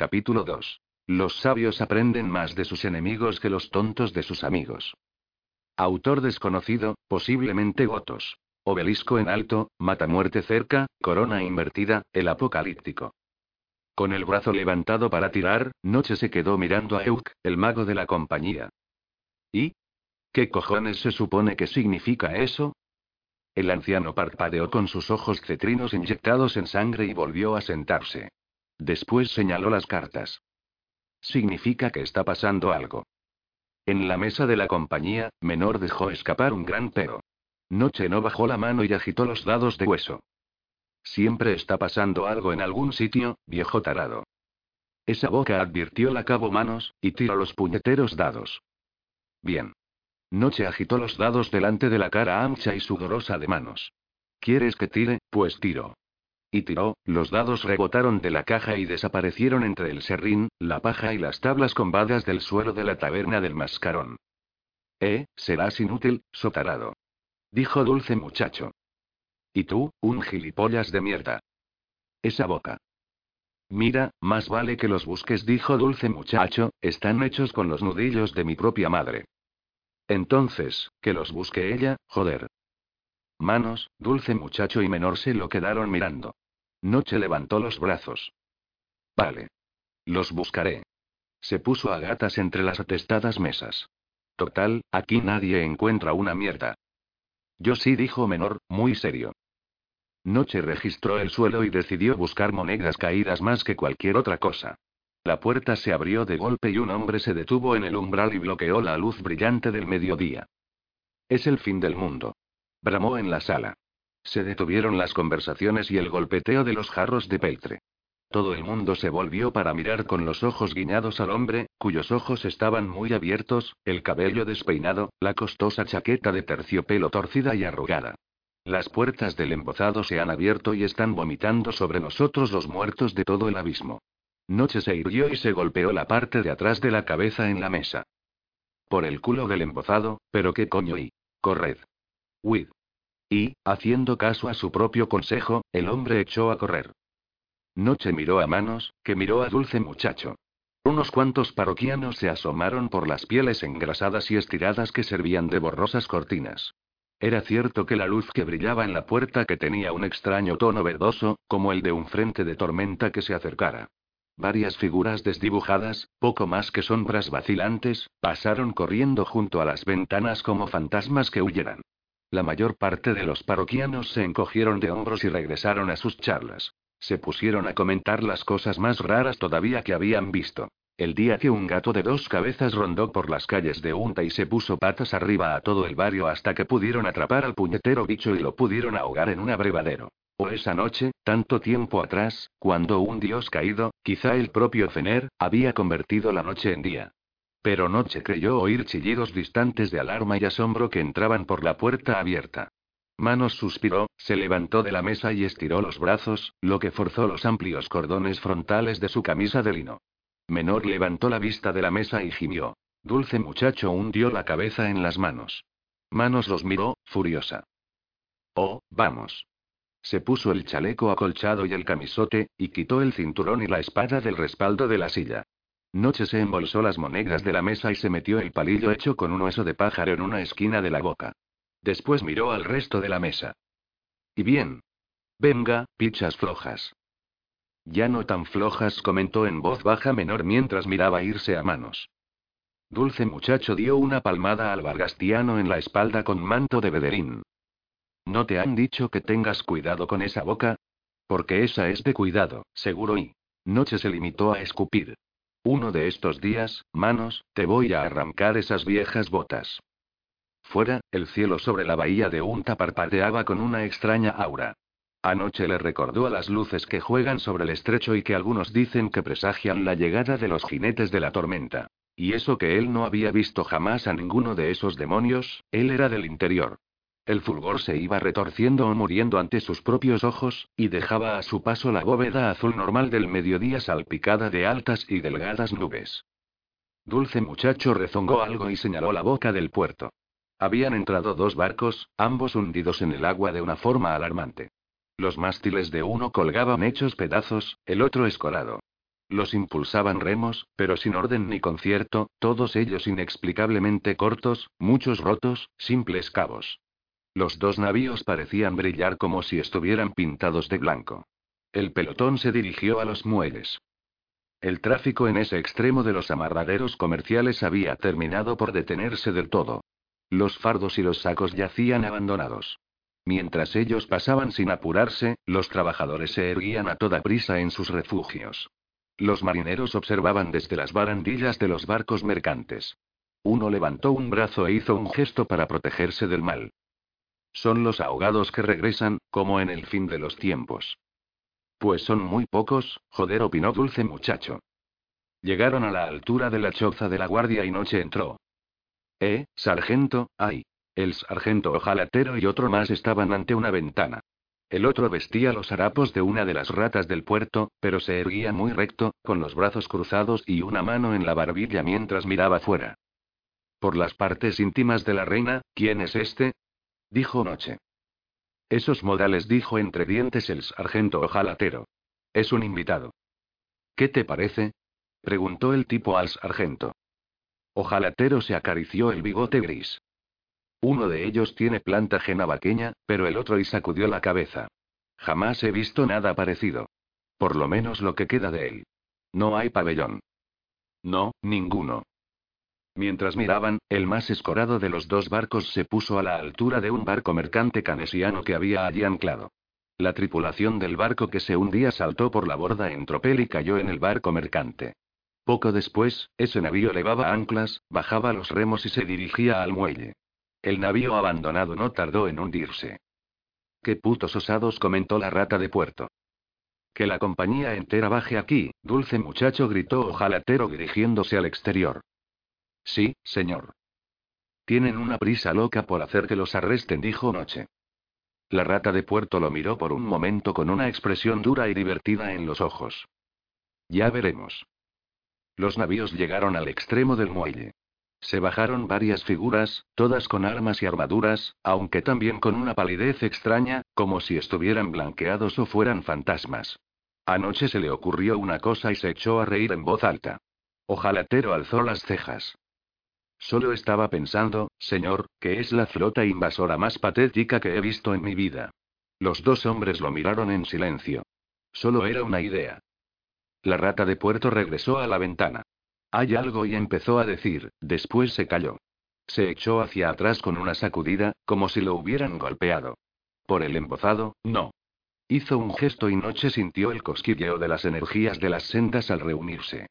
Capítulo 2. Los sabios aprenden más de sus enemigos que los tontos de sus amigos. Autor desconocido, posiblemente Gotos. Obelisco en alto, mata muerte cerca, corona invertida, el apocalíptico. Con el brazo levantado para tirar, Noche se quedó mirando a Euk, el mago de la compañía. ¿Y? ¿Qué cojones se supone que significa eso? El anciano parpadeó con sus ojos cetrinos inyectados en sangre y volvió a sentarse. Después señaló las cartas. Significa que está pasando algo. En la mesa de la compañía, Menor dejó escapar un gran pero. Noche no bajó la mano y agitó los dados de hueso. Siempre está pasando algo en algún sitio, viejo tarado. Esa boca advirtió la cabo manos, y tiró los puñeteros dados. Bien. Noche agitó los dados delante de la cara ancha y sudorosa de manos. ¿Quieres que tire? Pues tiro. Y tiró, los dados rebotaron de la caja y desaparecieron entre el serrín, la paja y las tablas combadas del suelo de la taberna del mascarón. Eh, serás inútil, sotarado. Dijo dulce muchacho. Y tú, un gilipollas de mierda. Esa boca. Mira, más vale que los busques, dijo dulce muchacho, están hechos con los nudillos de mi propia madre. Entonces, que los busque ella, joder. Manos, dulce muchacho y menor se lo quedaron mirando. Noche levantó los brazos. Vale. Los buscaré. Se puso a gatas entre las atestadas mesas. Total, aquí nadie encuentra una mierda. Yo sí, dijo Menor, muy serio. Noche registró el suelo y decidió buscar monedas caídas más que cualquier otra cosa. La puerta se abrió de golpe y un hombre se detuvo en el umbral y bloqueó la luz brillante del mediodía. Es el fin del mundo. Bramó en la sala. Se detuvieron las conversaciones y el golpeteo de los jarros de peltre. Todo el mundo se volvió para mirar con los ojos guiñados al hombre, cuyos ojos estaban muy abiertos, el cabello despeinado, la costosa chaqueta de terciopelo torcida y arrugada. Las puertas del embozado se han abierto y están vomitando sobre nosotros los muertos de todo el abismo. Noche se irguió y se golpeó la parte de atrás de la cabeza en la mesa. Por el culo del embozado, pero qué coño y. Corred. Huid. Y, haciendo caso a su propio consejo, el hombre echó a correr. Noche miró a Manos, que miró a Dulce Muchacho. Unos cuantos parroquianos se asomaron por las pieles engrasadas y estiradas que servían de borrosas cortinas. Era cierto que la luz que brillaba en la puerta que tenía un extraño tono verdoso, como el de un frente de tormenta que se acercara. Varias figuras desdibujadas, poco más que sombras vacilantes, pasaron corriendo junto a las ventanas como fantasmas que huyeran. La mayor parte de los parroquianos se encogieron de hombros y regresaron a sus charlas. Se pusieron a comentar las cosas más raras todavía que habían visto. El día que un gato de dos cabezas rondó por las calles de Unta y se puso patas arriba a todo el barrio hasta que pudieron atrapar al puñetero bicho y lo pudieron ahogar en un abrevadero. O esa noche, tanto tiempo atrás, cuando un dios caído, quizá el propio Fener, había convertido la noche en día. Pero Noche creyó oír chillidos distantes de alarma y asombro que entraban por la puerta abierta. Manos suspiró, se levantó de la mesa y estiró los brazos, lo que forzó los amplios cordones frontales de su camisa de lino. Menor levantó la vista de la mesa y gimió. Dulce muchacho hundió la cabeza en las manos. Manos los miró, furiosa. Oh, vamos. Se puso el chaleco acolchado y el camisote, y quitó el cinturón y la espada del respaldo de la silla. Noche se embolsó las monedas de la mesa y se metió el palillo hecho con un hueso de pájaro en una esquina de la boca. Después miró al resto de la mesa. Y bien. Venga, pichas flojas. Ya no tan flojas, comentó en voz baja menor mientras miraba irse a manos. Dulce muchacho dio una palmada al vargastiano en la espalda con manto de bederín. ¿No te han dicho que tengas cuidado con esa boca? Porque esa es de cuidado, seguro y. Noche se limitó a escupir. Uno de estos días, manos, te voy a arrancar esas viejas botas. Fuera, el cielo sobre la bahía de Unta parpadeaba con una extraña aura. Anoche le recordó a las luces que juegan sobre el estrecho y que algunos dicen que presagian la llegada de los jinetes de la tormenta. Y eso que él no había visto jamás a ninguno de esos demonios, él era del interior. El fulgor se iba retorciendo o muriendo ante sus propios ojos, y dejaba a su paso la bóveda azul normal del mediodía salpicada de altas y delgadas nubes. Dulce muchacho rezongó algo y señaló la boca del puerto. Habían entrado dos barcos, ambos hundidos en el agua de una forma alarmante. Los mástiles de uno colgaban hechos pedazos, el otro escorado. Los impulsaban remos, pero sin orden ni concierto, todos ellos inexplicablemente cortos, muchos rotos, simples cabos. Los dos navíos parecían brillar como si estuvieran pintados de blanco. El pelotón se dirigió a los muelles. El tráfico en ese extremo de los amarraderos comerciales había terminado por detenerse del todo. Los fardos y los sacos yacían abandonados. Mientras ellos pasaban sin apurarse, los trabajadores se erguían a toda prisa en sus refugios. Los marineros observaban desde las barandillas de los barcos mercantes. Uno levantó un brazo e hizo un gesto para protegerse del mal. Son los ahogados que regresan, como en el fin de los tiempos. Pues son muy pocos, joder, opinó Dulce Muchacho. Llegaron a la altura de la choza de la guardia y noche entró. Eh, sargento, ay. El sargento ojalatero y otro más estaban ante una ventana. El otro vestía los harapos de una de las ratas del puerto, pero se erguía muy recto, con los brazos cruzados y una mano en la barbilla mientras miraba fuera. Por las partes íntimas de la reina, ¿quién es este? Dijo Noche. Esos modales dijo entre dientes el sargento ojalatero. Es un invitado. ¿Qué te parece? preguntó el tipo al sargento. Ojalatero se acarició el bigote gris. Uno de ellos tiene planta genavaqueña, pero el otro y sacudió la cabeza. Jamás he visto nada parecido. Por lo menos lo que queda de él. No hay pabellón. No, ninguno. Mientras miraban, el más escorado de los dos barcos se puso a la altura de un barco mercante canesiano que había allí anclado. La tripulación del barco que se hundía saltó por la borda en tropel y cayó en el barco mercante. Poco después, ese navío levaba anclas, bajaba los remos y se dirigía al muelle. El navío abandonado no tardó en hundirse. Qué putos osados, comentó la rata de puerto. Que la compañía entera baje aquí, dulce muchacho, gritó ojalatero dirigiéndose al exterior. Sí, señor. Tienen una prisa loca por hacer que los arresten, dijo Noche. La rata de puerto lo miró por un momento con una expresión dura y divertida en los ojos. Ya veremos. Los navíos llegaron al extremo del muelle. Se bajaron varias figuras, todas con armas y armaduras, aunque también con una palidez extraña, como si estuvieran blanqueados o fueran fantasmas. Anoche se le ocurrió una cosa y se echó a reír en voz alta. Ojalatero alzó las cejas. Solo estaba pensando, señor, que es la flota invasora más patética que he visto en mi vida. Los dos hombres lo miraron en silencio. Solo era una idea. La rata de puerto regresó a la ventana. Hay algo y empezó a decir, después se calló. Se echó hacia atrás con una sacudida, como si lo hubieran golpeado. Por el embozado, no. Hizo un gesto y Noche sintió el cosquilleo de las energías de las sendas al reunirse.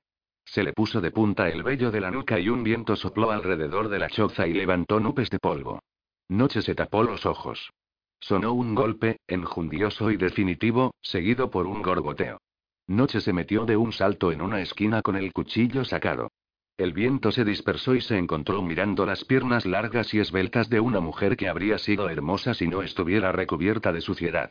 Se le puso de punta el vello de la nuca y un viento sopló alrededor de la choza y levantó nubes de polvo. Noche se tapó los ojos. Sonó un golpe, enjundioso y definitivo, seguido por un gorgoteo. Noche se metió de un salto en una esquina con el cuchillo sacado. El viento se dispersó y se encontró mirando las piernas largas y esbeltas de una mujer que habría sido hermosa si no estuviera recubierta de suciedad.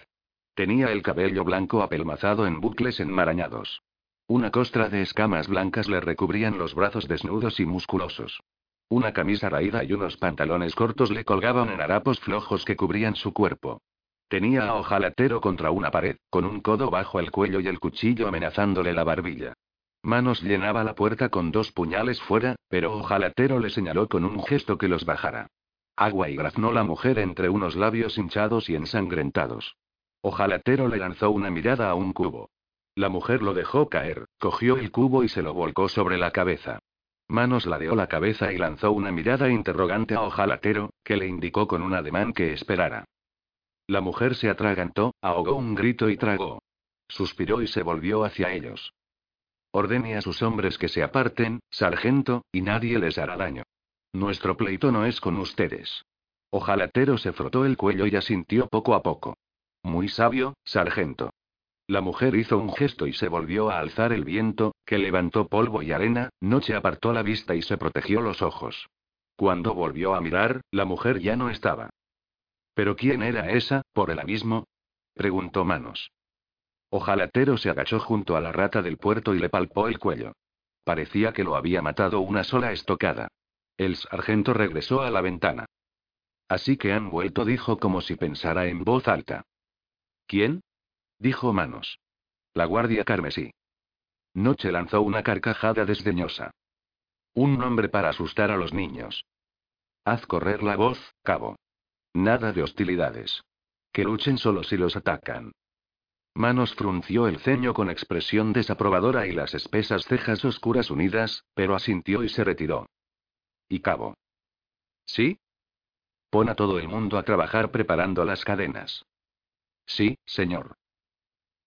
Tenía el cabello blanco apelmazado en bucles enmarañados. Una costra de escamas blancas le recubrían los brazos desnudos y musculosos. Una camisa raída y unos pantalones cortos le colgaban en harapos flojos que cubrían su cuerpo. Tenía a ojalatero contra una pared, con un codo bajo el cuello y el cuchillo amenazándole la barbilla. Manos llenaba la puerta con dos puñales fuera, pero ojalatero le señaló con un gesto que los bajara. Agua y graznó la mujer entre unos labios hinchados y ensangrentados. Ojalatero le lanzó una mirada a un cubo. La mujer lo dejó caer, cogió el cubo y se lo volcó sobre la cabeza. Manos ladeó la cabeza y lanzó una mirada interrogante a Ojalatero, que le indicó con un ademán que esperara. La mujer se atragantó, ahogó un grito y tragó. Suspiró y se volvió hacia ellos. Ordene a sus hombres que se aparten, sargento, y nadie les hará daño. Nuestro pleito no es con ustedes. Ojalatero se frotó el cuello y asintió poco a poco. Muy sabio, sargento. La mujer hizo un gesto y se volvió a alzar el viento, que levantó polvo y arena, Noche apartó la vista y se protegió los ojos. Cuando volvió a mirar, la mujer ya no estaba. ¿Pero quién era esa, por el abismo? preguntó Manos. Ojalatero se agachó junto a la rata del puerto y le palpó el cuello. Parecía que lo había matado una sola estocada. El sargento regresó a la ventana. Así que han vuelto, dijo como si pensara en voz alta. ¿Quién? Dijo Manos. La guardia carmesí. Noche lanzó una carcajada desdeñosa. Un nombre para asustar a los niños. Haz correr la voz, cabo. Nada de hostilidades. Que luchen solo si los atacan. Manos frunció el ceño con expresión desaprobadora y las espesas cejas oscuras unidas, pero asintió y se retiró. Y cabo. ¿Sí? Pon a todo el mundo a trabajar preparando las cadenas. Sí, señor.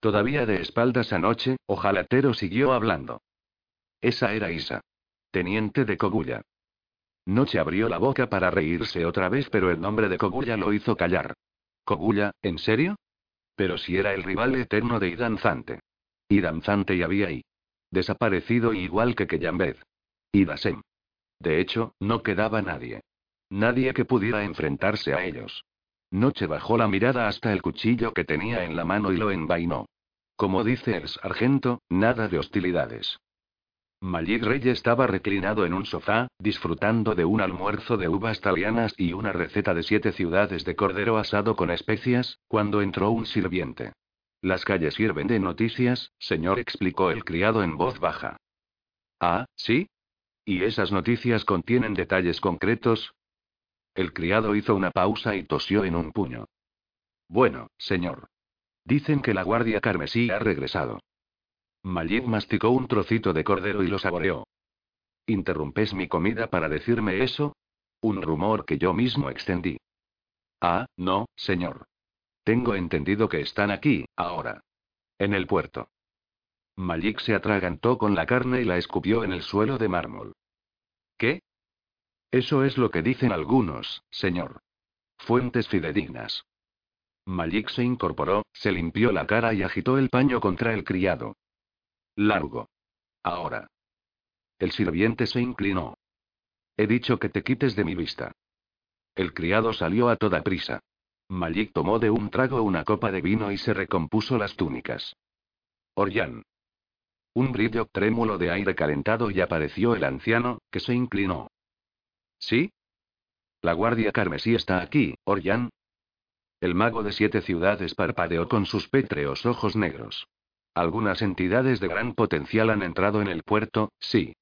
Todavía de espaldas anoche, Ojalatero siguió hablando. Esa era Isa. Teniente de Cogulla. Noche abrió la boca para reírse otra vez, pero el nombre de Cogulla lo hizo callar. ¿Cogulla, en serio? Pero si era el rival eterno de Idanzante. Idanzante y había ahí. Desaparecido igual que Kellambed. Idasem. De hecho, no quedaba nadie. Nadie que pudiera enfrentarse a ellos. Noche bajó la mirada hasta el cuchillo que tenía en la mano y lo envainó. Como dice el sargento, nada de hostilidades. Majid Rey estaba reclinado en un sofá, disfrutando de un almuerzo de uvas talianas y una receta de siete ciudades de cordero asado con especias, cuando entró un sirviente. Las calles sirven de noticias, señor, explicó el criado en voz baja. Ah, ¿sí? ¿Y esas noticias contienen detalles concretos? El criado hizo una pausa y tosió en un puño. Bueno, señor. Dicen que la guardia carmesí ha regresado. Majid masticó un trocito de cordero y lo saboreó. ¿Interrumpes mi comida para decirme eso? Un rumor que yo mismo extendí. Ah, no, señor. Tengo entendido que están aquí, ahora. En el puerto. Malik se atragantó con la carne y la escupió en el suelo de mármol. ¿Qué? Eso es lo que dicen algunos, señor. Fuentes fidedignas. Malik se incorporó, se limpió la cara y agitó el paño contra el criado. Largo. Ahora. El sirviente se inclinó. He dicho que te quites de mi vista. El criado salió a toda prisa. Malik tomó de un trago una copa de vino y se recompuso las túnicas. Oryan. Un brillo trémulo de aire calentado y apareció el anciano, que se inclinó. ¿Sí? La guardia carmesí está aquí, Oryan. El mago de siete ciudades parpadeó con sus pétreos ojos negros. Algunas entidades de gran potencial han entrado en el puerto, sí.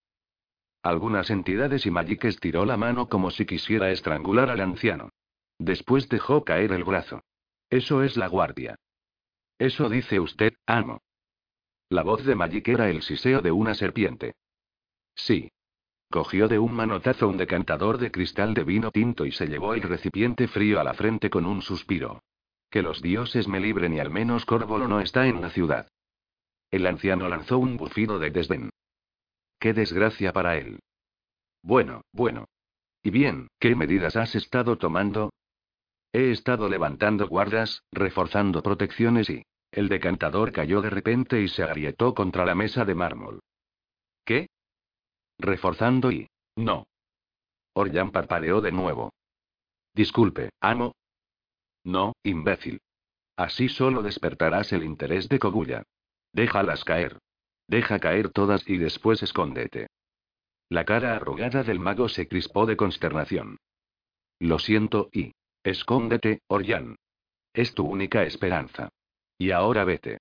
Algunas entidades y Magic estiró la mano como si quisiera estrangular al anciano. Después dejó caer el brazo. Eso es la guardia. Eso dice usted, amo. La voz de Magic era el siseo de una serpiente. Sí. Cogió de un manotazo un decantador de cristal de vino tinto y se llevó el recipiente frío a la frente con un suspiro. Que los dioses me libren y al menos Corvolo no está en la ciudad. El anciano lanzó un bufido de desdén. Qué desgracia para él. Bueno, bueno. ¿Y bien, qué medidas has estado tomando? He estado levantando guardas, reforzando protecciones y... El decantador cayó de repente y se agrietó contra la mesa de mármol. ¿Qué? Reforzando y... No. Orjan parpadeó de nuevo. Disculpe, amo. No, imbécil. Así solo despertarás el interés de Koguya. Déjalas caer. Deja caer todas y después escóndete. La cara arrugada del mago se crispó de consternación. Lo siento y... Escóndete, Oryan. Es tu única esperanza. Y ahora vete.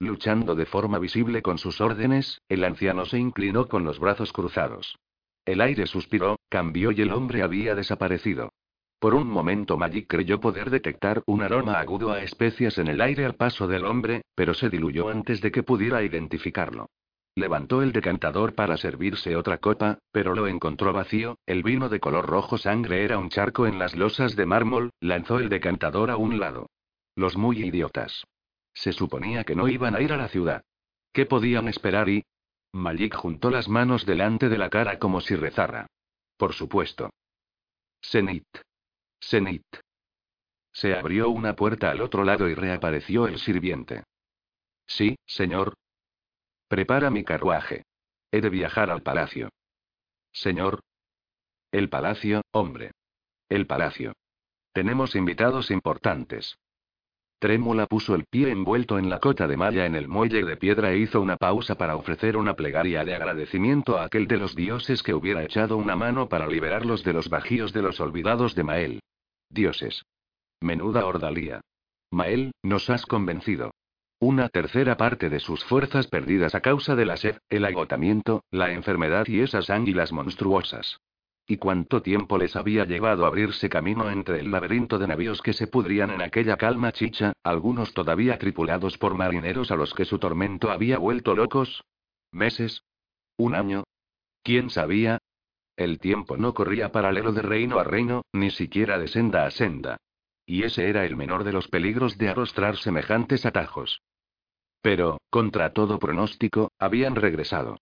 Luchando de forma visible con sus órdenes, el anciano se inclinó con los brazos cruzados. El aire suspiró, cambió y el hombre había desaparecido. Por un momento Magic creyó poder detectar un aroma agudo a especias en el aire al paso del hombre, pero se diluyó antes de que pudiera identificarlo. Levantó el decantador para servirse otra copa, pero lo encontró vacío, el vino de color rojo sangre era un charco en las losas de mármol, lanzó el decantador a un lado. Los muy idiotas. Se suponía que no iban a ir a la ciudad. ¿Qué podían esperar y... Malik juntó las manos delante de la cara como si rezara. Por supuesto. Senit. Senit. Se abrió una puerta al otro lado y reapareció el sirviente. Sí, señor. Prepara mi carruaje. He de viajar al palacio. Señor. El palacio, hombre. El palacio. Tenemos invitados importantes. Trémula puso el pie envuelto en la cota de malla en el muelle de piedra e hizo una pausa para ofrecer una plegaria de agradecimiento a aquel de los dioses que hubiera echado una mano para liberarlos de los bajíos de los olvidados de Mael. Dioses. Menuda ordalía. Mael, nos has convencido. Una tercera parte de sus fuerzas perdidas a causa de la sed, el agotamiento, la enfermedad y esas ánguilas monstruosas. ¿Y cuánto tiempo les había llevado abrirse camino entre el laberinto de navíos que se pudrían en aquella calma chicha, algunos todavía tripulados por marineros a los que su tormento había vuelto locos? ¿Meses? ¿Un año? ¿Quién sabía? El tiempo no corría paralelo de reino a reino, ni siquiera de senda a senda. Y ese era el menor de los peligros de arrostrar semejantes atajos. Pero, contra todo pronóstico, habían regresado.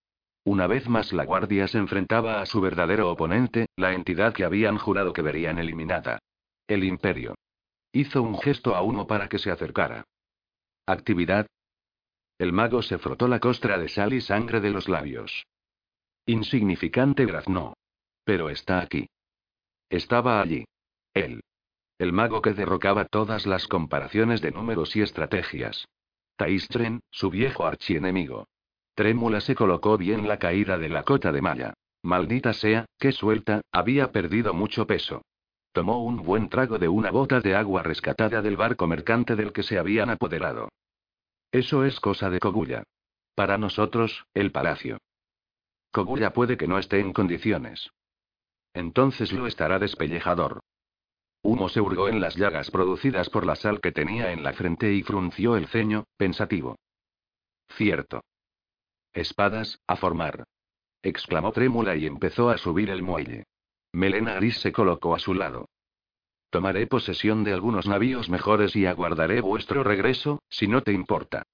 Una vez más la guardia se enfrentaba a su verdadero oponente, la entidad que habían jurado que verían eliminada. El imperio. Hizo un gesto a uno para que se acercara. Actividad. El mago se frotó la costra de sal y sangre de los labios. Insignificante grazno. Pero está aquí. Estaba allí. Él. El mago que derrocaba todas las comparaciones de números y estrategias. Taistren, su viejo archienemigo. Trémula se colocó bien la caída de la cota de malla. Maldita sea, qué suelta, había perdido mucho peso. Tomó un buen trago de una bota de agua rescatada del barco mercante del que se habían apoderado. Eso es cosa de Koguya. Para nosotros, el palacio. Koguya puede que no esté en condiciones. Entonces lo estará despellejador. Humo se hurgó en las llagas producidas por la sal que tenía en la frente y frunció el ceño, pensativo. Cierto. Espadas, a formar. exclamó trémula y empezó a subir el muelle. Melena Gris se colocó a su lado. Tomaré posesión de algunos navíos mejores y aguardaré vuestro regreso, si no te importa.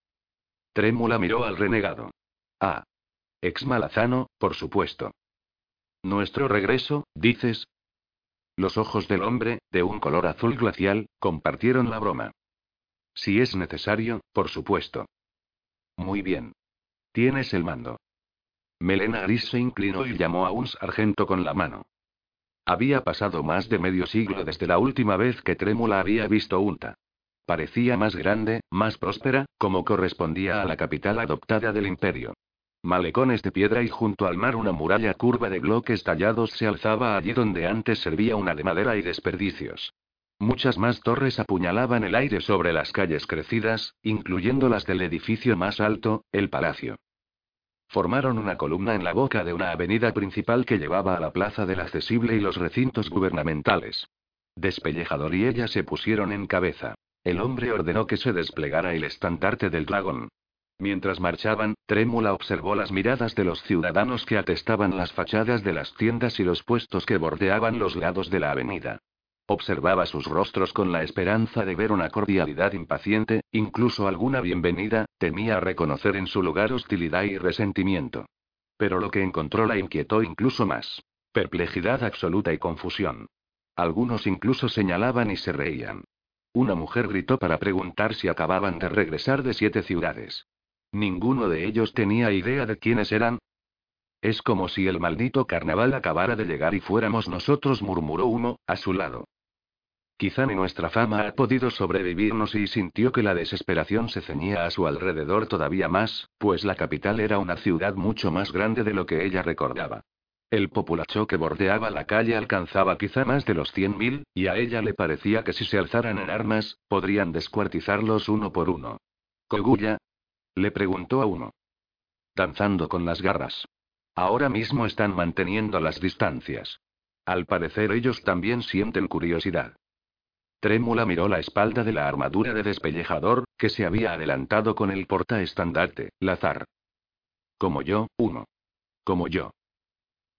Trémula miró al renegado. Ah. Ex Malazano, por supuesto. ¿Nuestro regreso, dices? Los ojos del hombre, de un color azul glacial, compartieron la broma. Si es necesario, por supuesto. Muy bien. Tienes el mando. Melena Gris se inclinó y llamó a un sargento con la mano. Había pasado más de medio siglo desde la última vez que Trémula había visto Unta. Parecía más grande, más próspera, como correspondía a la capital adoptada del imperio. Malecones de piedra y junto al mar una muralla curva de bloques tallados se alzaba allí donde antes servía una de madera y desperdicios. Muchas más torres apuñalaban el aire sobre las calles crecidas, incluyendo las del edificio más alto, el palacio. Formaron una columna en la boca de una avenida principal que llevaba a la plaza del accesible y los recintos gubernamentales. Despellejador y ella se pusieron en cabeza. El hombre ordenó que se desplegara el estandarte del dragón. Mientras marchaban, Trémula observó las miradas de los ciudadanos que atestaban las fachadas de las tiendas y los puestos que bordeaban los lados de la avenida. Observaba sus rostros con la esperanza de ver una cordialidad impaciente, incluso alguna bienvenida, temía reconocer en su lugar hostilidad y resentimiento. Pero lo que encontró la inquietó incluso más. Perplejidad absoluta y confusión. Algunos incluso señalaban y se reían. Una mujer gritó para preguntar si acababan de regresar de siete ciudades. Ninguno de ellos tenía idea de quiénes eran, es como si el maldito carnaval acabara de llegar y fuéramos nosotros, murmuró uno, a su lado. Quizá ni nuestra fama ha podido sobrevivirnos y sintió que la desesperación se ceñía a su alrededor todavía más, pues la capital era una ciudad mucho más grande de lo que ella recordaba. El populacho que bordeaba la calle alcanzaba quizá más de los cien mil, y a ella le parecía que si se alzaran en armas, podrían descuartizarlos uno por uno. ¿Cogulla? Le preguntó a uno. Danzando con las garras. Ahora mismo están manteniendo las distancias. Al parecer ellos también sienten curiosidad. Trémula miró la espalda de la armadura de despellejador, que se había adelantado con el portaestandarte, Lazar. Como yo, uno. Como yo.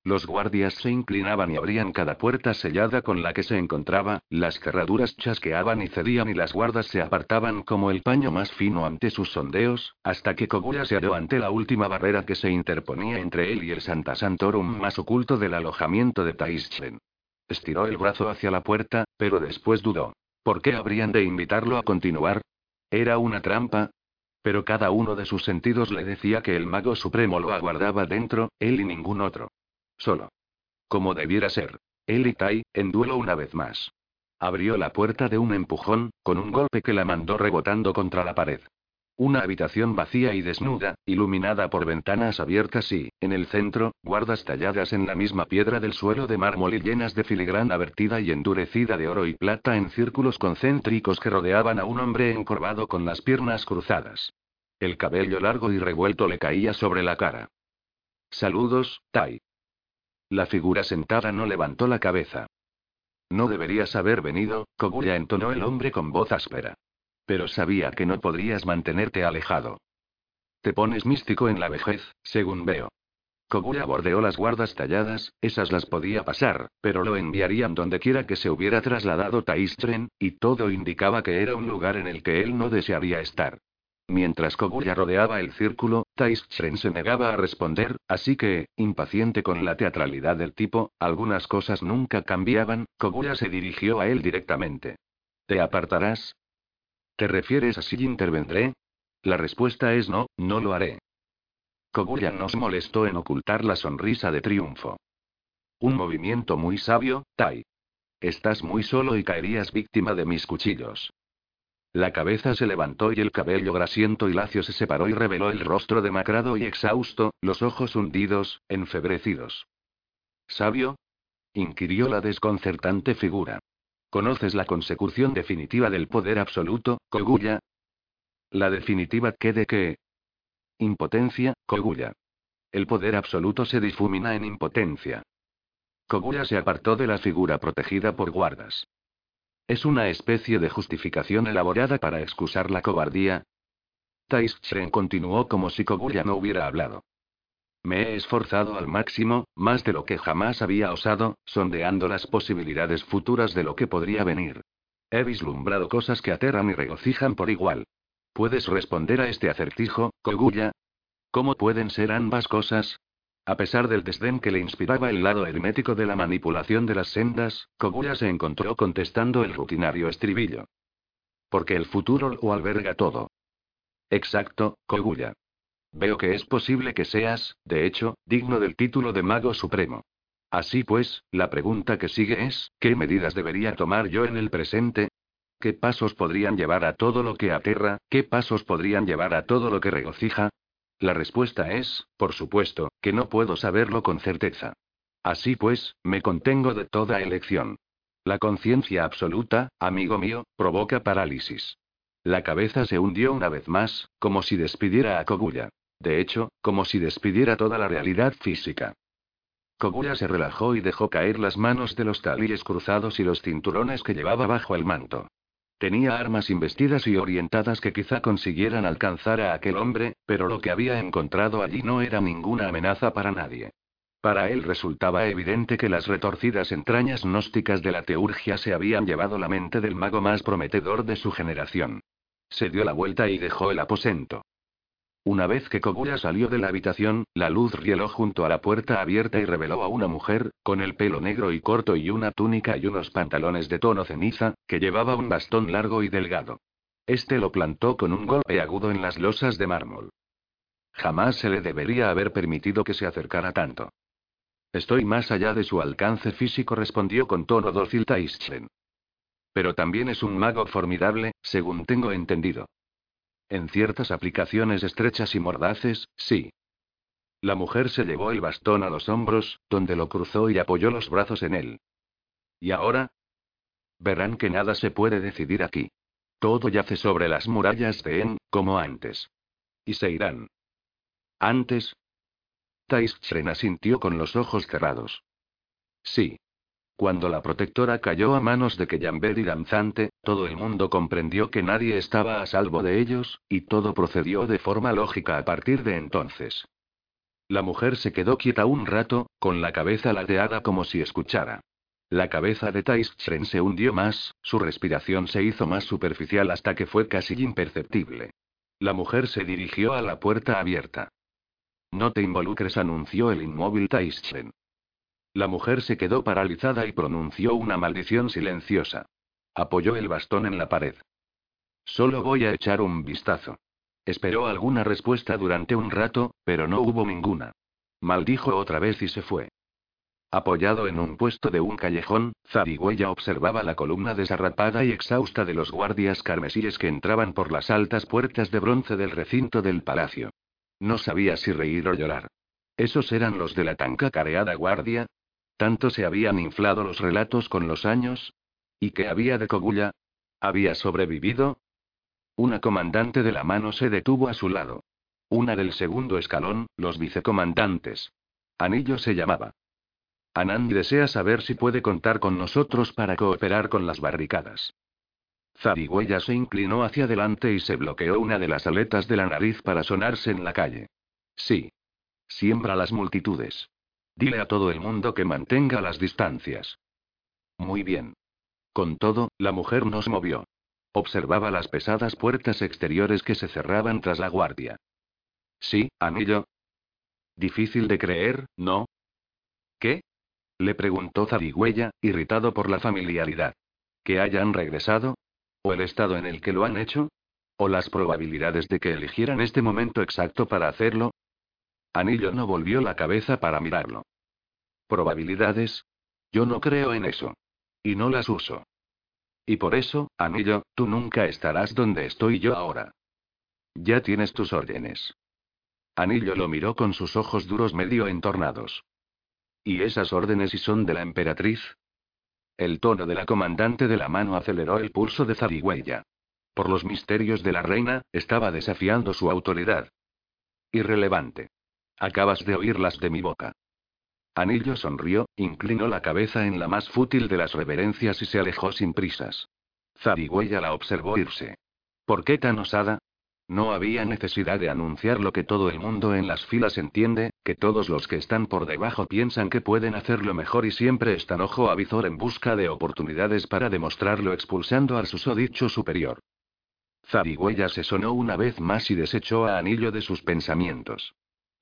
Los guardias se inclinaban y abrían cada puerta sellada con la que se encontraba, las cerraduras chasqueaban y cedían y las guardas se apartaban como el paño más fino ante sus sondeos, hasta que Kogura se halló ante la última barrera que se interponía entre él y el Santa Santorum más oculto del alojamiento de Taischlen. Estiró el brazo hacia la puerta, pero después dudó. ¿Por qué habrían de invitarlo a continuar? ¿Era una trampa? Pero cada uno de sus sentidos le decía que el mago supremo lo aguardaba dentro, él y ningún otro. Solo. Como debiera ser. Él y Tai, en duelo una vez más. Abrió la puerta de un empujón, con un golpe que la mandó rebotando contra la pared. Una habitación vacía y desnuda, iluminada por ventanas abiertas y, en el centro, guardas talladas en la misma piedra del suelo de mármol y llenas de filigrana vertida y endurecida de oro y plata en círculos concéntricos que rodeaban a un hombre encorvado con las piernas cruzadas. El cabello largo y revuelto le caía sobre la cara. Saludos, Tai. La figura sentada no levantó la cabeza. No deberías haber venido, Koguya entonó el hombre con voz áspera. Pero sabía que no podrías mantenerte alejado. Te pones místico en la vejez, según veo. Koguya bordeó las guardas talladas, esas las podía pasar, pero lo enviarían donde quiera que se hubiera trasladado Taistren, y todo indicaba que era un lugar en el que él no desearía estar. Mientras Koguya rodeaba el círculo, Taistren se negaba a responder, así que, impaciente con la teatralidad del tipo, algunas cosas nunca cambiaban, Koguya se dirigió a él directamente. ¿Te apartarás? ¿Te refieres a si intervendré? La respuesta es no, no lo haré. Koguya no se molestó en ocultar la sonrisa de triunfo. Un movimiento muy sabio, Tai. Estás muy solo y caerías víctima de mis cuchillos. La cabeza se levantó y el cabello grasiento y lacio se separó y reveló el rostro demacrado y exhausto, los ojos hundidos, enfebrecidos. ¿Sabio? inquirió la desconcertante figura. ¿Conoces la consecución definitiva del poder absoluto, Koguya? La definitiva que? Impotencia, Koguya. El poder absoluto se difumina en impotencia. Koguya se apartó de la figura protegida por guardas. ¿Es una especie de justificación elaborada para excusar la cobardía? Taishchen continuó como si Koguya no hubiera hablado. Me he esforzado al máximo, más de lo que jamás había osado, sondeando las posibilidades futuras de lo que podría venir. He vislumbrado cosas que aterran y regocijan por igual. ¿Puedes responder a este acertijo, Koguya? ¿Cómo pueden ser ambas cosas? A pesar del desdén que le inspiraba el lado hermético de la manipulación de las sendas, Koguya se encontró contestando el rutinario estribillo. Porque el futuro lo alberga todo. Exacto, Koguya. Veo que es posible que seas, de hecho, digno del título de Mago Supremo. Así pues, la pregunta que sigue es, ¿qué medidas debería tomar yo en el presente? ¿Qué pasos podrían llevar a todo lo que aterra? ¿Qué pasos podrían llevar a todo lo que regocija? La respuesta es, por supuesto, que no puedo saberlo con certeza. Así pues, me contengo de toda elección. La conciencia absoluta, amigo mío, provoca parálisis. La cabeza se hundió una vez más, como si despidiera a Koguya. De hecho, como si despidiera toda la realidad física. Koguya se relajó y dejó caer las manos de los talíes cruzados y los cinturones que llevaba bajo el manto. Tenía armas investidas y orientadas que quizá consiguieran alcanzar a aquel hombre, pero lo que había encontrado allí no era ninguna amenaza para nadie. Para él resultaba evidente que las retorcidas entrañas gnósticas de la teurgia se habían llevado la mente del mago más prometedor de su generación. Se dio la vuelta y dejó el aposento. Una vez que Koguya salió de la habitación, la luz rieló junto a la puerta abierta y reveló a una mujer, con el pelo negro y corto y una túnica y unos pantalones de tono ceniza, que llevaba un bastón largo y delgado. Este lo plantó con un golpe agudo en las losas de mármol. Jamás se le debería haber permitido que se acercara tanto. Estoy más allá de su alcance físico, respondió con tono dócil Taischen. Pero también es un mago formidable, según tengo entendido. En ciertas aplicaciones estrechas y mordaces, sí. La mujer se llevó el bastón a los hombros, donde lo cruzó y apoyó los brazos en él. ¿Y ahora? Verán que nada se puede decidir aquí. Todo yace sobre las murallas de En, como antes. Y se irán. ¿Antes? Taishchen asintió con los ojos cerrados. Sí. Cuando la protectora cayó a manos de Kellamber y Danzante, todo el mundo comprendió que nadie estaba a salvo de ellos, y todo procedió de forma lógica a partir de entonces. La mujer se quedó quieta un rato, con la cabeza ladeada como si escuchara. La cabeza de Taishchen se hundió más, su respiración se hizo más superficial hasta que fue casi imperceptible. La mujer se dirigió a la puerta abierta. No te involucres, anunció el inmóvil Taischen. La mujer se quedó paralizada y pronunció una maldición silenciosa. Apoyó el bastón en la pared. Solo voy a echar un vistazo. Esperó alguna respuesta durante un rato, pero no hubo ninguna. Maldijo otra vez y se fue. Apoyado en un puesto de un callejón, Zarigüeya observaba la columna desarrapada y exhausta de los guardias carmesíes que entraban por las altas puertas de bronce del recinto del palacio. No sabía si reír o llorar. ¿Esos eran los de la tan cacareada guardia? ¿Tanto se habían inflado los relatos con los años? ¿Y qué había de Cogulla? ¿Había sobrevivido? Una comandante de la mano se detuvo a su lado. Una del segundo escalón, los vicecomandantes. Anillo se llamaba. Anand desea saber si puede contar con nosotros para cooperar con las barricadas. Zarigüeya se inclinó hacia adelante y se bloqueó una de las aletas de la nariz para sonarse en la calle. Sí. Siembra las multitudes. Dile a todo el mundo que mantenga las distancias. Muy bien. Con todo, la mujer nos movió. Observaba las pesadas puertas exteriores que se cerraban tras la guardia. Sí, anillo. Difícil de creer, ¿no? ¿Qué? Le preguntó Zarigüeya, irritado por la familiaridad. ¿Que hayan regresado? ¿O el estado en el que lo han hecho? ¿O las probabilidades de que eligieran este momento exacto para hacerlo? Anillo no volvió la cabeza para mirarlo. ¿Probabilidades? Yo no creo en eso. Y no las uso. Y por eso, Anillo, tú nunca estarás donde estoy yo ahora. Ya tienes tus órdenes. Anillo lo miró con sus ojos duros medio entornados. ¿Y esas órdenes si son de la emperatriz? El tono de la comandante de la mano aceleró el pulso de Zarigüeya. Por los misterios de la reina, estaba desafiando su autoridad. Irrelevante. Acabas de oírlas de mi boca. Anillo sonrió, inclinó la cabeza en la más fútil de las reverencias y se alejó sin prisas. Zarigüeya la observó irse. ¿Por qué tan osada? No había necesidad de anunciar lo que todo el mundo en las filas entiende, que todos los que están por debajo piensan que pueden hacerlo mejor y siempre están ojo a visor en busca de oportunidades para demostrarlo expulsando al susodicho superior. Zarigüeya se sonó una vez más y desechó a Anillo de sus pensamientos.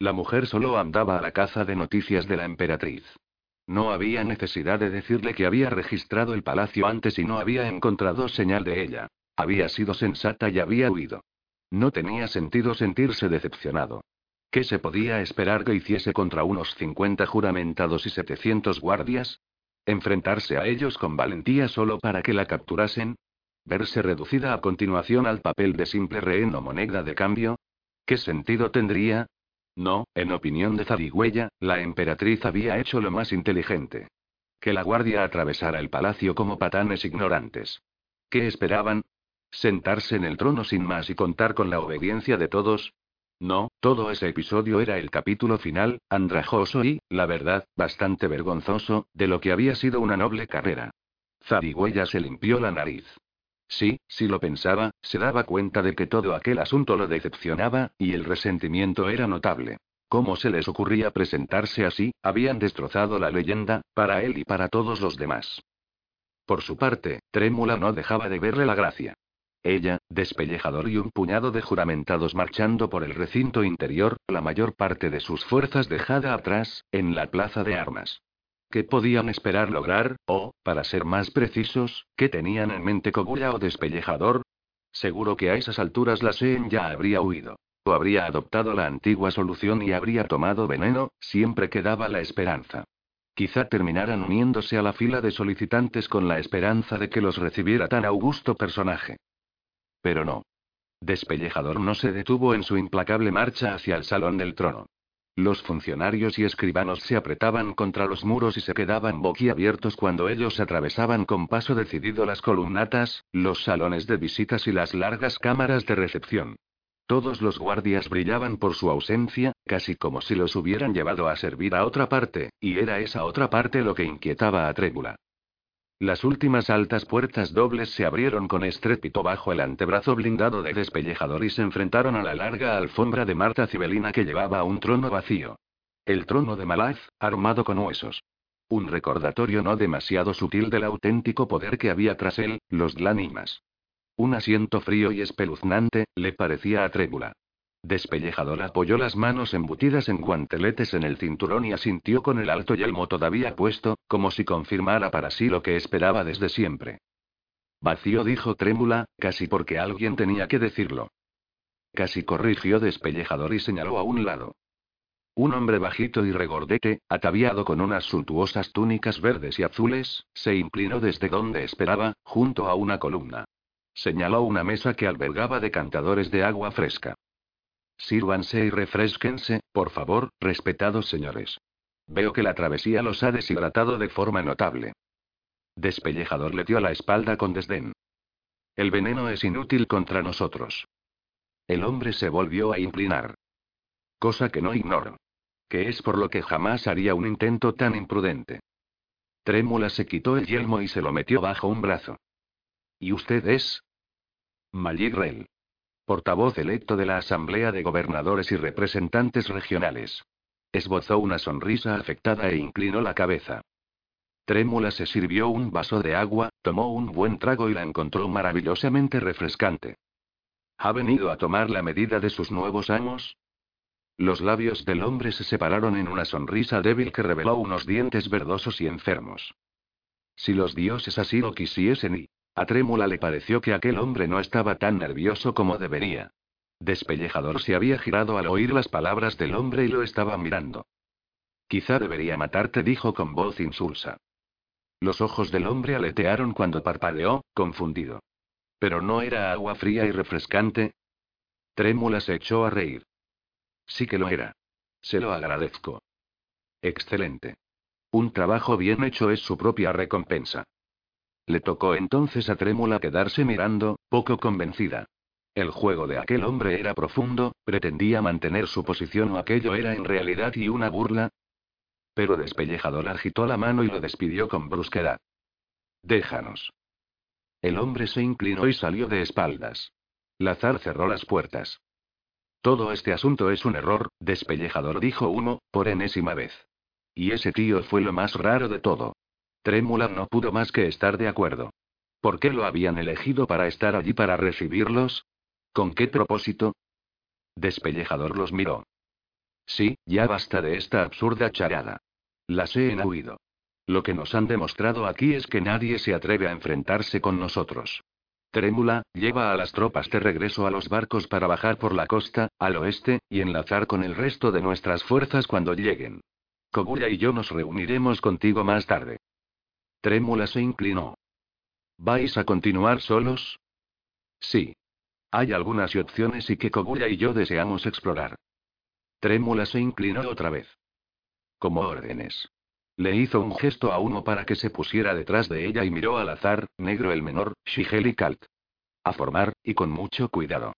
La mujer solo andaba a la caza de noticias de la emperatriz. No había necesidad de decirle que había registrado el palacio antes y no había encontrado señal de ella. Había sido sensata y había huido. No tenía sentido sentirse decepcionado. ¿Qué se podía esperar que hiciese contra unos 50 juramentados y 700 guardias? ¿Enfrentarse a ellos con valentía solo para que la capturasen? ¿Verse reducida a continuación al papel de simple rehén o moneda de cambio? ¿Qué sentido tendría? No, en opinión de Zarigüeya, la emperatriz había hecho lo más inteligente. Que la guardia atravesara el palacio como patanes ignorantes. ¿Qué esperaban? ¿Sentarse en el trono sin más y contar con la obediencia de todos? No, todo ese episodio era el capítulo final, andrajoso y, la verdad, bastante vergonzoso, de lo que había sido una noble carrera. Zarigüeya se limpió la nariz. Sí, si lo pensaba, se daba cuenta de que todo aquel asunto lo decepcionaba, y el resentimiento era notable. ¿Cómo se les ocurría presentarse así? Habían destrozado la leyenda, para él y para todos los demás. Por su parte, Trémula no dejaba de verle la gracia. Ella, despellejador y un puñado de juramentados marchando por el recinto interior, la mayor parte de sus fuerzas dejada atrás, en la plaza de armas. ¿Qué podían esperar lograr? O, para ser más precisos, ¿qué tenían en mente Cogulla o despellejador? Seguro que a esas alturas la Seen ya habría huido. O habría adoptado la antigua solución y habría tomado veneno, siempre quedaba la esperanza. Quizá terminaran uniéndose a la fila de solicitantes con la esperanza de que los recibiera tan augusto personaje. Pero no. Despellejador no se detuvo en su implacable marcha hacia el salón del trono. Los funcionarios y escribanos se apretaban contra los muros y se quedaban boquiabiertos cuando ellos atravesaban con paso decidido las columnatas, los salones de visitas y las largas cámaras de recepción. Todos los guardias brillaban por su ausencia, casi como si los hubieran llevado a servir a otra parte, y era esa otra parte lo que inquietaba a Trébula. Las últimas altas puertas dobles se abrieron con estrépito bajo el antebrazo blindado de despellejador y se enfrentaron a la larga alfombra de Marta Cibelina que llevaba un trono vacío. El trono de Malaz, armado con huesos. Un recordatorio no demasiado sutil del auténtico poder que había tras él, los Glanimas. Un asiento frío y espeluznante, le parecía a Trébula. Despellejador apoyó las manos embutidas en guanteletes en el cinturón y asintió con el alto yelmo todavía puesto, como si confirmara para sí lo que esperaba desde siempre. Vacío dijo trémula, casi porque alguien tenía que decirlo. Casi corrigió despellejador y señaló a un lado. Un hombre bajito y regordete, ataviado con unas suntuosas túnicas verdes y azules, se inclinó desde donde esperaba, junto a una columna. Señaló una mesa que albergaba decantadores de agua fresca. Sírvanse y refresquense, por favor, respetados señores. Veo que la travesía los ha deshidratado de forma notable. Despellejador le dio la espalda con desdén. El veneno es inútil contra nosotros. El hombre se volvió a inclinar. Cosa que no ignoro. Que es por lo que jamás haría un intento tan imprudente. Trémula se quitó el yelmo y se lo metió bajo un brazo. ¿Y usted es? Malik Rel. Portavoz electo de la Asamblea de Gobernadores y Representantes Regionales. Esbozó una sonrisa afectada e inclinó la cabeza. Trémula se sirvió un vaso de agua, tomó un buen trago y la encontró maravillosamente refrescante. ¿Ha venido a tomar la medida de sus nuevos amos? Los labios del hombre se separaron en una sonrisa débil que reveló unos dientes verdosos y enfermos. Si los dioses así lo quisiesen y... A Trémula le pareció que aquel hombre no estaba tan nervioso como debería. Despellejador se había girado al oír las palabras del hombre y lo estaba mirando. Quizá debería matarte, dijo con voz insulsa. Los ojos del hombre aletearon cuando parpadeó, confundido. Pero no era agua fría y refrescante. Trémula se echó a reír. Sí que lo era. Se lo agradezco. Excelente. Un trabajo bien hecho es su propia recompensa. Le tocó entonces a Trémula quedarse mirando, poco convencida. El juego de aquel hombre era profundo, pretendía mantener su posición o aquello era en realidad y una burla. Pero Despellejador agitó la mano y lo despidió con brusquedad. Déjanos. El hombre se inclinó y salió de espaldas. Lazar cerró las puertas. Todo este asunto es un error, Despellejador dijo uno, por enésima vez. Y ese tío fue lo más raro de todo. Trémula no pudo más que estar de acuerdo. ¿Por qué lo habían elegido para estar allí para recibirlos? ¿Con qué propósito? Despellejador los miró. Sí, ya basta de esta absurda charada. Las he huido. Lo que nos han demostrado aquí es que nadie se atreve a enfrentarse con nosotros. Trémula, lleva a las tropas de regreso a los barcos para bajar por la costa, al oeste, y enlazar con el resto de nuestras fuerzas cuando lleguen. Koguya y yo nos reuniremos contigo más tarde. Trémula se inclinó. ¿Vais a continuar solos? Sí. Hay algunas opciones y que Koguya y yo deseamos explorar. Trémula se inclinó otra vez. Como órdenes. Le hizo un gesto a uno para que se pusiera detrás de ella y miró al azar, negro el menor, Shigel y Kalt. A formar, y con mucho cuidado.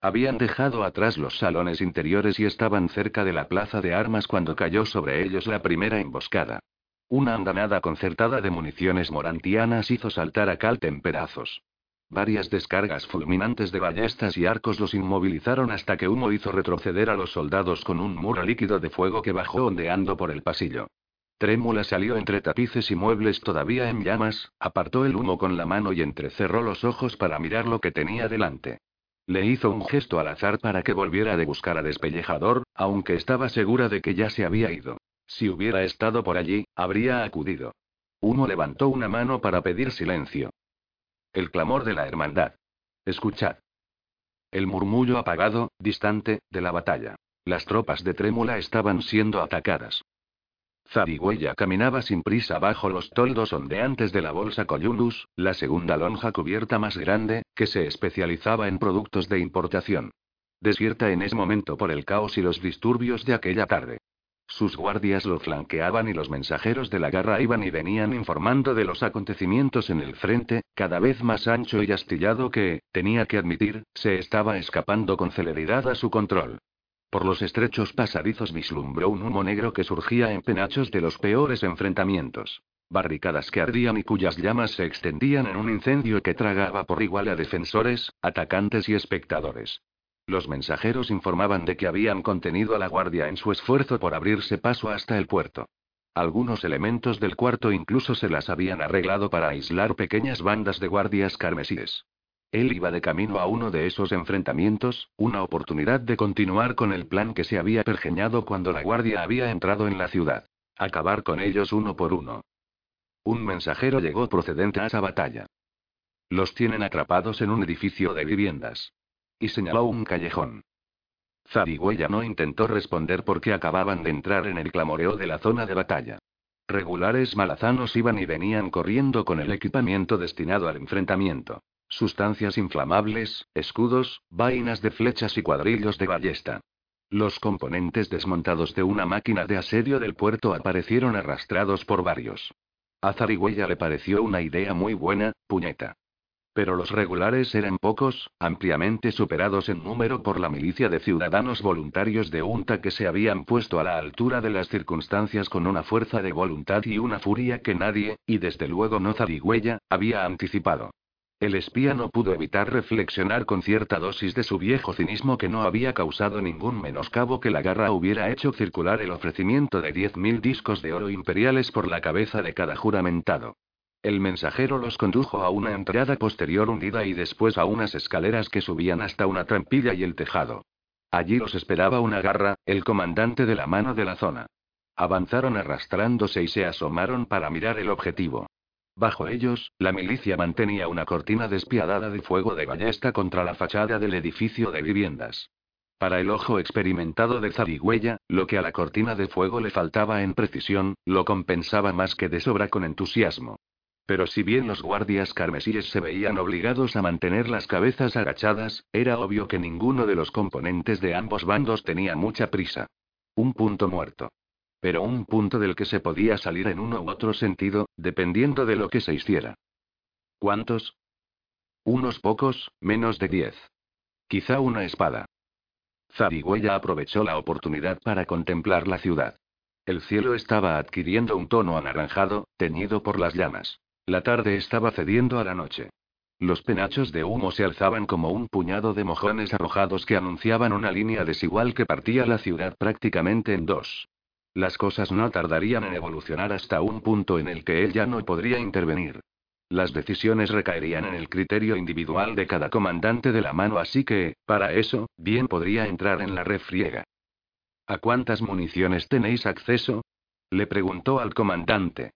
Habían dejado atrás los salones interiores y estaban cerca de la plaza de armas cuando cayó sobre ellos la primera emboscada. Una andanada concertada de municiones morantianas hizo saltar a Kalt en pedazos. Varias descargas fulminantes de ballestas y arcos los inmovilizaron hasta que humo hizo retroceder a los soldados con un muro líquido de fuego que bajó ondeando por el pasillo. Trémula salió entre tapices y muebles todavía en llamas, apartó el humo con la mano y entrecerró los ojos para mirar lo que tenía delante. Le hizo un gesto al azar para que volviera de buscar a Despellejador, aunque estaba segura de que ya se había ido. Si hubiera estado por allí, habría acudido. Humo levantó una mano para pedir silencio. El clamor de la hermandad. Escuchad. El murmullo apagado, distante, de la batalla. Las tropas de Trémula estaban siendo atacadas. Zarigüeya caminaba sin prisa bajo los toldos ondeantes de la bolsa Coyundus, la segunda lonja cubierta más grande, que se especializaba en productos de importación. Desierta en ese momento por el caos y los disturbios de aquella tarde. Sus guardias lo flanqueaban y los mensajeros de la guerra iban y venían informando de los acontecimientos en el frente, cada vez más ancho y astillado que, tenía que admitir, se estaba escapando con celeridad a su control. Por los estrechos pasadizos vislumbró un humo negro que surgía en penachos de los peores enfrentamientos. Barricadas que ardían y cuyas llamas se extendían en un incendio que tragaba por igual a defensores, atacantes y espectadores. Los mensajeros informaban de que habían contenido a la guardia en su esfuerzo por abrirse paso hasta el puerto. Algunos elementos del cuarto incluso se las habían arreglado para aislar pequeñas bandas de guardias carmesíes. Él iba de camino a uno de esos enfrentamientos, una oportunidad de continuar con el plan que se había pergeñado cuando la guardia había entrado en la ciudad. Acabar con ellos uno por uno. Un mensajero llegó procedente a esa batalla. Los tienen atrapados en un edificio de viviendas. Y señaló un callejón. Zarigüeya no intentó responder porque acababan de entrar en el clamoreo de la zona de batalla. Regulares malazanos iban y venían corriendo con el equipamiento destinado al enfrentamiento. Sustancias inflamables, escudos, vainas de flechas y cuadrillos de ballesta. Los componentes desmontados de una máquina de asedio del puerto aparecieron arrastrados por varios. A Zarigüeya le pareció una idea muy buena, puñeta. Pero los regulares eran pocos, ampliamente superados en número por la milicia de ciudadanos voluntarios de UNTA que se habían puesto a la altura de las circunstancias con una fuerza de voluntad y una furia que nadie, y desde luego no Zarigüeya, había anticipado. El espía no pudo evitar reflexionar con cierta dosis de su viejo cinismo que no había causado ningún menoscabo que la garra hubiera hecho circular el ofrecimiento de 10.000 discos de oro imperiales por la cabeza de cada juramentado. El mensajero los condujo a una entrada posterior hundida y después a unas escaleras que subían hasta una trampilla y el tejado. Allí los esperaba una garra, el comandante de la mano de la zona. Avanzaron arrastrándose y se asomaron para mirar el objetivo. Bajo ellos, la milicia mantenía una cortina despiadada de fuego de ballesta contra la fachada del edificio de viviendas. Para el ojo experimentado de Zarigüeya, lo que a la cortina de fuego le faltaba en precisión, lo compensaba más que de sobra con entusiasmo. Pero si bien los guardias carmesíes se veían obligados a mantener las cabezas agachadas, era obvio que ninguno de los componentes de ambos bandos tenía mucha prisa. Un punto muerto pero un punto del que se podía salir en uno u otro sentido, dependiendo de lo que se hiciera. ¿Cuántos? Unos pocos, menos de diez. Quizá una espada. Zarigüeya aprovechó la oportunidad para contemplar la ciudad. El cielo estaba adquiriendo un tono anaranjado, teñido por las llamas. La tarde estaba cediendo a la noche. Los penachos de humo se alzaban como un puñado de mojones arrojados que anunciaban una línea desigual que partía la ciudad prácticamente en dos. Las cosas no tardarían en evolucionar hasta un punto en el que él ya no podría intervenir. Las decisiones recaerían en el criterio individual de cada comandante de la mano, así que, para eso, bien podría entrar en la refriega. ¿A cuántas municiones tenéis acceso? Le preguntó al comandante.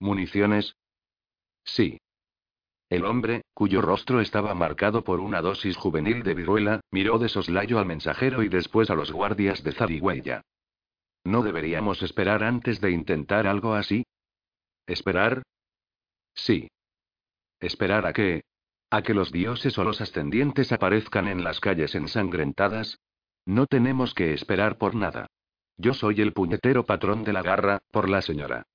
¿Municiones? Sí. El hombre, cuyo rostro estaba marcado por una dosis juvenil de viruela, miró de soslayo al mensajero y después a los guardias de Zarigüeya. ¿No deberíamos esperar antes de intentar algo así? ¿Esperar? Sí. ¿Esperar a qué? ¿A que los dioses o los ascendientes aparezcan en las calles ensangrentadas? No tenemos que esperar por nada. Yo soy el puñetero patrón de la garra, por la señora.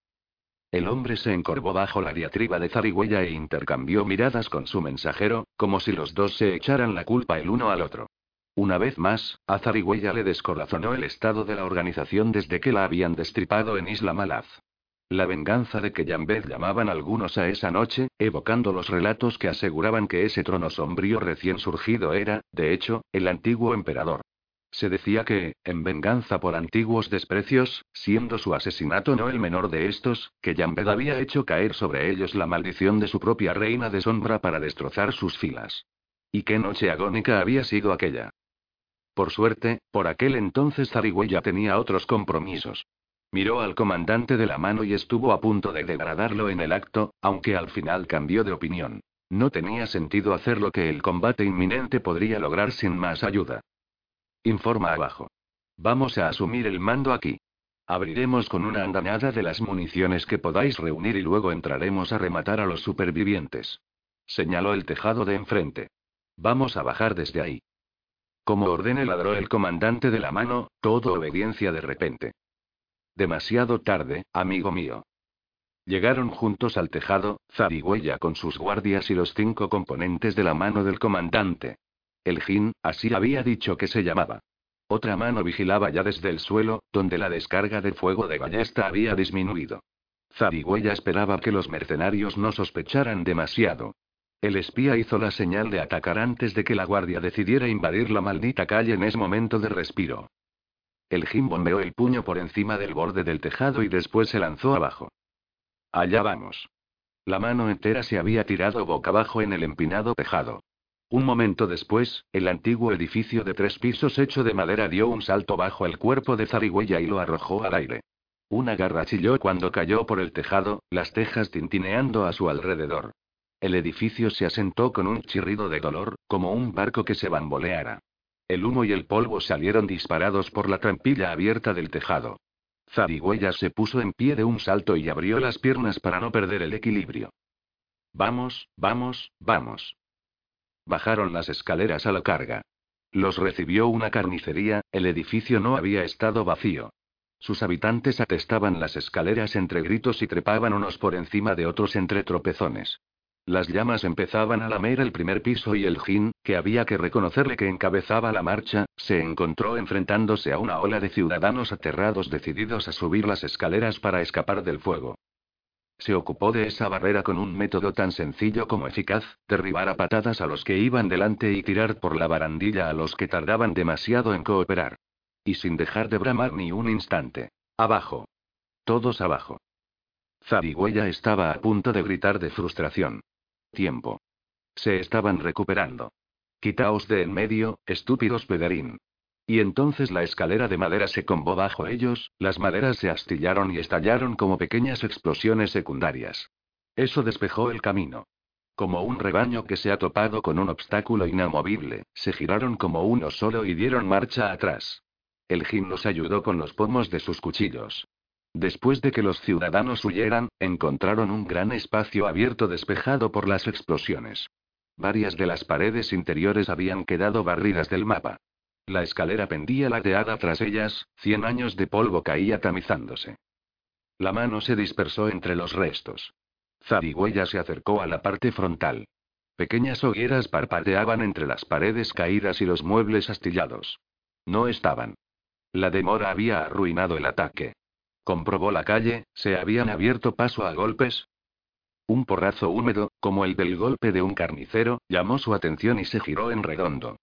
El hombre se encorvó bajo la diatriba de Zarigüeya e intercambió miradas con su mensajero, como si los dos se echaran la culpa el uno al otro. Una vez más, a Zarigüeya le descorazonó el estado de la organización desde que la habían destripado en Isla Malaz. La venganza de que Yambez llamaban algunos a esa noche, evocando los relatos que aseguraban que ese trono sombrío recién surgido era, de hecho, el antiguo emperador. Se decía que, en venganza por antiguos desprecios, siendo su asesinato no el menor de estos, que Yambed había hecho caer sobre ellos la maldición de su propia reina de sombra para destrozar sus filas. ¿Y qué noche agónica había sido aquella? Por suerte, por aquel entonces Zarigüeya tenía otros compromisos. Miró al comandante de la mano y estuvo a punto de degradarlo en el acto, aunque al final cambió de opinión. No tenía sentido hacer lo que el combate inminente podría lograr sin más ayuda. Informa abajo. Vamos a asumir el mando aquí. Abriremos con una andanada de las municiones que podáis reunir y luego entraremos a rematar a los supervivientes. Señaló el tejado de enfrente. Vamos a bajar desde ahí. Como ordene ladró el comandante de la mano, todo obediencia de repente. Demasiado tarde, amigo mío. Llegaron juntos al tejado, Zarigüeya con sus guardias y los cinco componentes de la mano del comandante. El Jin, así había dicho que se llamaba. Otra mano vigilaba ya desde el suelo, donde la descarga de fuego de ballesta había disminuido. Zarigüeya esperaba que los mercenarios no sospecharan demasiado. El espía hizo la señal de atacar antes de que la guardia decidiera invadir la maldita calle en ese momento de respiro. El Jim bombeó el puño por encima del borde del tejado y después se lanzó abajo. Allá vamos. La mano entera se había tirado boca abajo en el empinado tejado. Un momento después, el antiguo edificio de tres pisos hecho de madera dio un salto bajo el cuerpo de Zarigüeya y lo arrojó al aire. Una garra chilló cuando cayó por el tejado, las tejas tintineando a su alrededor. El edificio se asentó con un chirrido de dolor, como un barco que se bamboleara. El humo y el polvo salieron disparados por la trampilla abierta del tejado. Zarigüeya se puso en pie de un salto y abrió las piernas para no perder el equilibrio. Vamos, vamos, vamos. Bajaron las escaleras a la carga. Los recibió una carnicería, el edificio no había estado vacío. Sus habitantes atestaban las escaleras entre gritos y trepaban unos por encima de otros entre tropezones. Las llamas empezaban a lamer el primer piso y el Jin, que había que reconocerle que encabezaba la marcha, se encontró enfrentándose a una ola de ciudadanos aterrados decididos a subir las escaleras para escapar del fuego. Se ocupó de esa barrera con un método tan sencillo como eficaz, derribar a patadas a los que iban delante y tirar por la barandilla a los que tardaban demasiado en cooperar. Y sin dejar de bramar ni un instante. Abajo. Todos abajo. Zarigüeya estaba a punto de gritar de frustración. Tiempo. Se estaban recuperando. Quitaos de en medio, estúpidos pederín. Y entonces la escalera de madera se combó bajo ellos, las maderas se astillaron y estallaron como pequeñas explosiones secundarias. Eso despejó el camino. Como un rebaño que se ha topado con un obstáculo inamovible, se giraron como uno solo y dieron marcha atrás. El Jin los ayudó con los pomos de sus cuchillos. Después de que los ciudadanos huyeran, encontraron un gran espacio abierto despejado por las explosiones. Varias de las paredes interiores habían quedado barridas del mapa. La escalera pendía ladeada tras ellas, cien años de polvo caía tamizándose. La mano se dispersó entre los restos. Zarigüeya se acercó a la parte frontal. Pequeñas hogueras parpadeaban entre las paredes caídas y los muebles astillados. No estaban. La demora había arruinado el ataque. Comprobó la calle, se habían abierto paso a golpes. Un porrazo húmedo, como el del golpe de un carnicero, llamó su atención y se giró en redondo.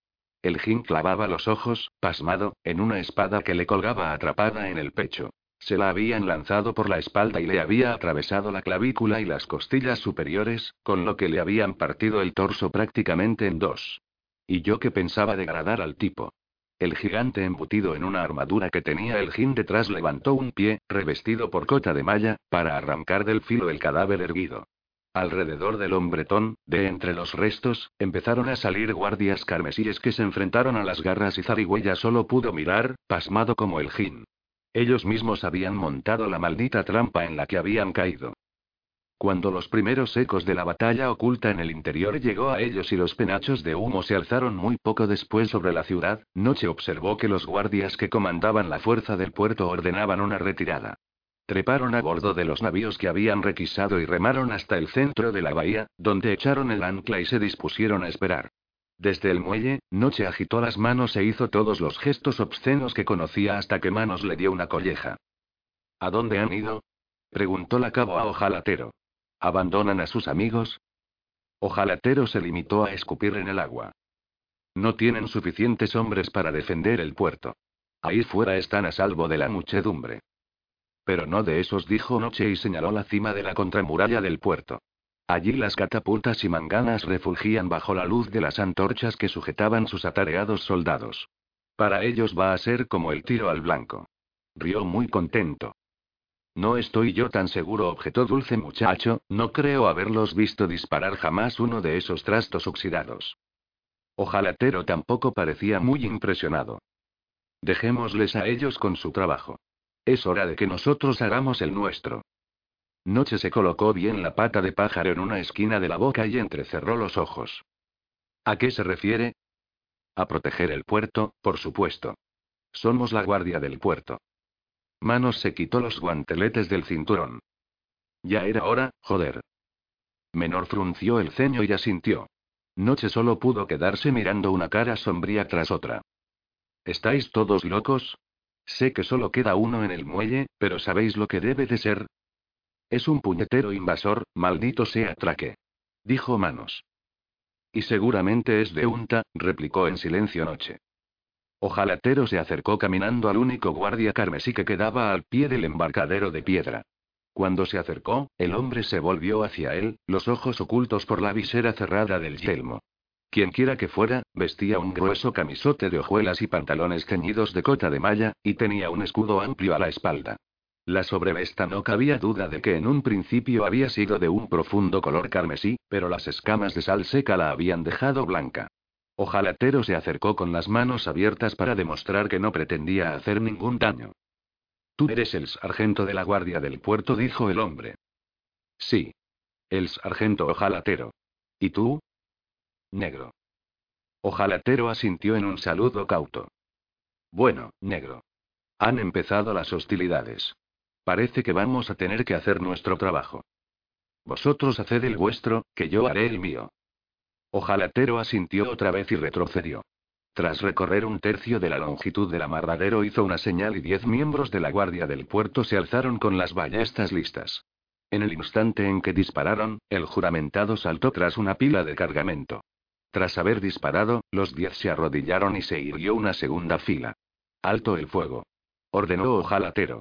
El Jin clavaba los ojos, pasmado, en una espada que le colgaba atrapada en el pecho. Se la habían lanzado por la espalda y le había atravesado la clavícula y las costillas superiores, con lo que le habían partido el torso prácticamente en dos. Y yo que pensaba degradar al tipo. El gigante embutido en una armadura que tenía el Jin detrás levantó un pie, revestido por cota de malla, para arrancar del filo el cadáver erguido. Alrededor del hombretón, de entre los restos, empezaron a salir guardias carmesíes que se enfrentaron a las garras y Zarigüeya solo pudo mirar, pasmado como el Jin. Ellos mismos habían montado la maldita trampa en la que habían caído. Cuando los primeros ecos de la batalla oculta en el interior llegó a ellos y los penachos de humo se alzaron muy poco después sobre la ciudad, Noche observó que los guardias que comandaban la fuerza del puerto ordenaban una retirada. Treparon a bordo de los navíos que habían requisado y remaron hasta el centro de la bahía, donde echaron el ancla y se dispusieron a esperar. Desde el muelle, Noche agitó las manos e hizo todos los gestos obscenos que conocía hasta que Manos le dio una colleja. ¿A dónde han ido? preguntó la cabo a Ojalatero. ¿Abandonan a sus amigos? Ojalatero se limitó a escupir en el agua. No tienen suficientes hombres para defender el puerto. Ahí fuera están a salvo de la muchedumbre. Pero no de esos, dijo Noche y señaló la cima de la contramuralla del puerto. Allí las catapultas y manganas refugían bajo la luz de las antorchas que sujetaban sus atareados soldados. Para ellos va a ser como el tiro al blanco. Rió muy contento. No estoy yo tan seguro, objetó Dulce Muchacho, no creo haberlos visto disparar jamás uno de esos trastos oxidados. Ojalatero tampoco parecía muy impresionado. Dejémosles a ellos con su trabajo. Es hora de que nosotros hagamos el nuestro. Noche se colocó bien la pata de pájaro en una esquina de la boca y entrecerró los ojos. ¿A qué se refiere? A proteger el puerto, por supuesto. Somos la guardia del puerto. Manos se quitó los guanteletes del cinturón. Ya era hora, joder. Menor frunció el ceño y asintió. Noche solo pudo quedarse mirando una cara sombría tras otra. ¿Estáis todos locos? Sé que solo queda uno en el muelle, pero ¿sabéis lo que debe de ser? Es un puñetero invasor, maldito sea Traque. Dijo Manos. Y seguramente es de Unta, replicó en silencio Noche. Ojalatero se acercó caminando al único guardia carmesí que quedaba al pie del embarcadero de piedra. Cuando se acercó, el hombre se volvió hacia él, los ojos ocultos por la visera cerrada del yelmo. Quienquiera que fuera, vestía un grueso camisote de hojuelas y pantalones ceñidos de cota de malla, y tenía un escudo amplio a la espalda. La sobrevesta no cabía duda de que en un principio había sido de un profundo color carmesí, pero las escamas de sal seca la habían dejado blanca. Ojalatero se acercó con las manos abiertas para demostrar que no pretendía hacer ningún daño. Tú eres el sargento de la guardia del puerto, dijo el hombre. Sí. El sargento ojalatero. ¿Y tú? Negro. Ojalatero asintió en un saludo cauto. Bueno, negro. Han empezado las hostilidades. Parece que vamos a tener que hacer nuestro trabajo. Vosotros haced el vuestro, que yo haré el mío. Ojalatero asintió otra vez y retrocedió. Tras recorrer un tercio de la longitud del amarradero hizo una señal y diez miembros de la guardia del puerto se alzaron con las ballestas listas. En el instante en que dispararon, el juramentado saltó tras una pila de cargamento. Tras haber disparado, los diez se arrodillaron y se hirió una segunda fila. Alto el fuego. Ordenó Ojalatero.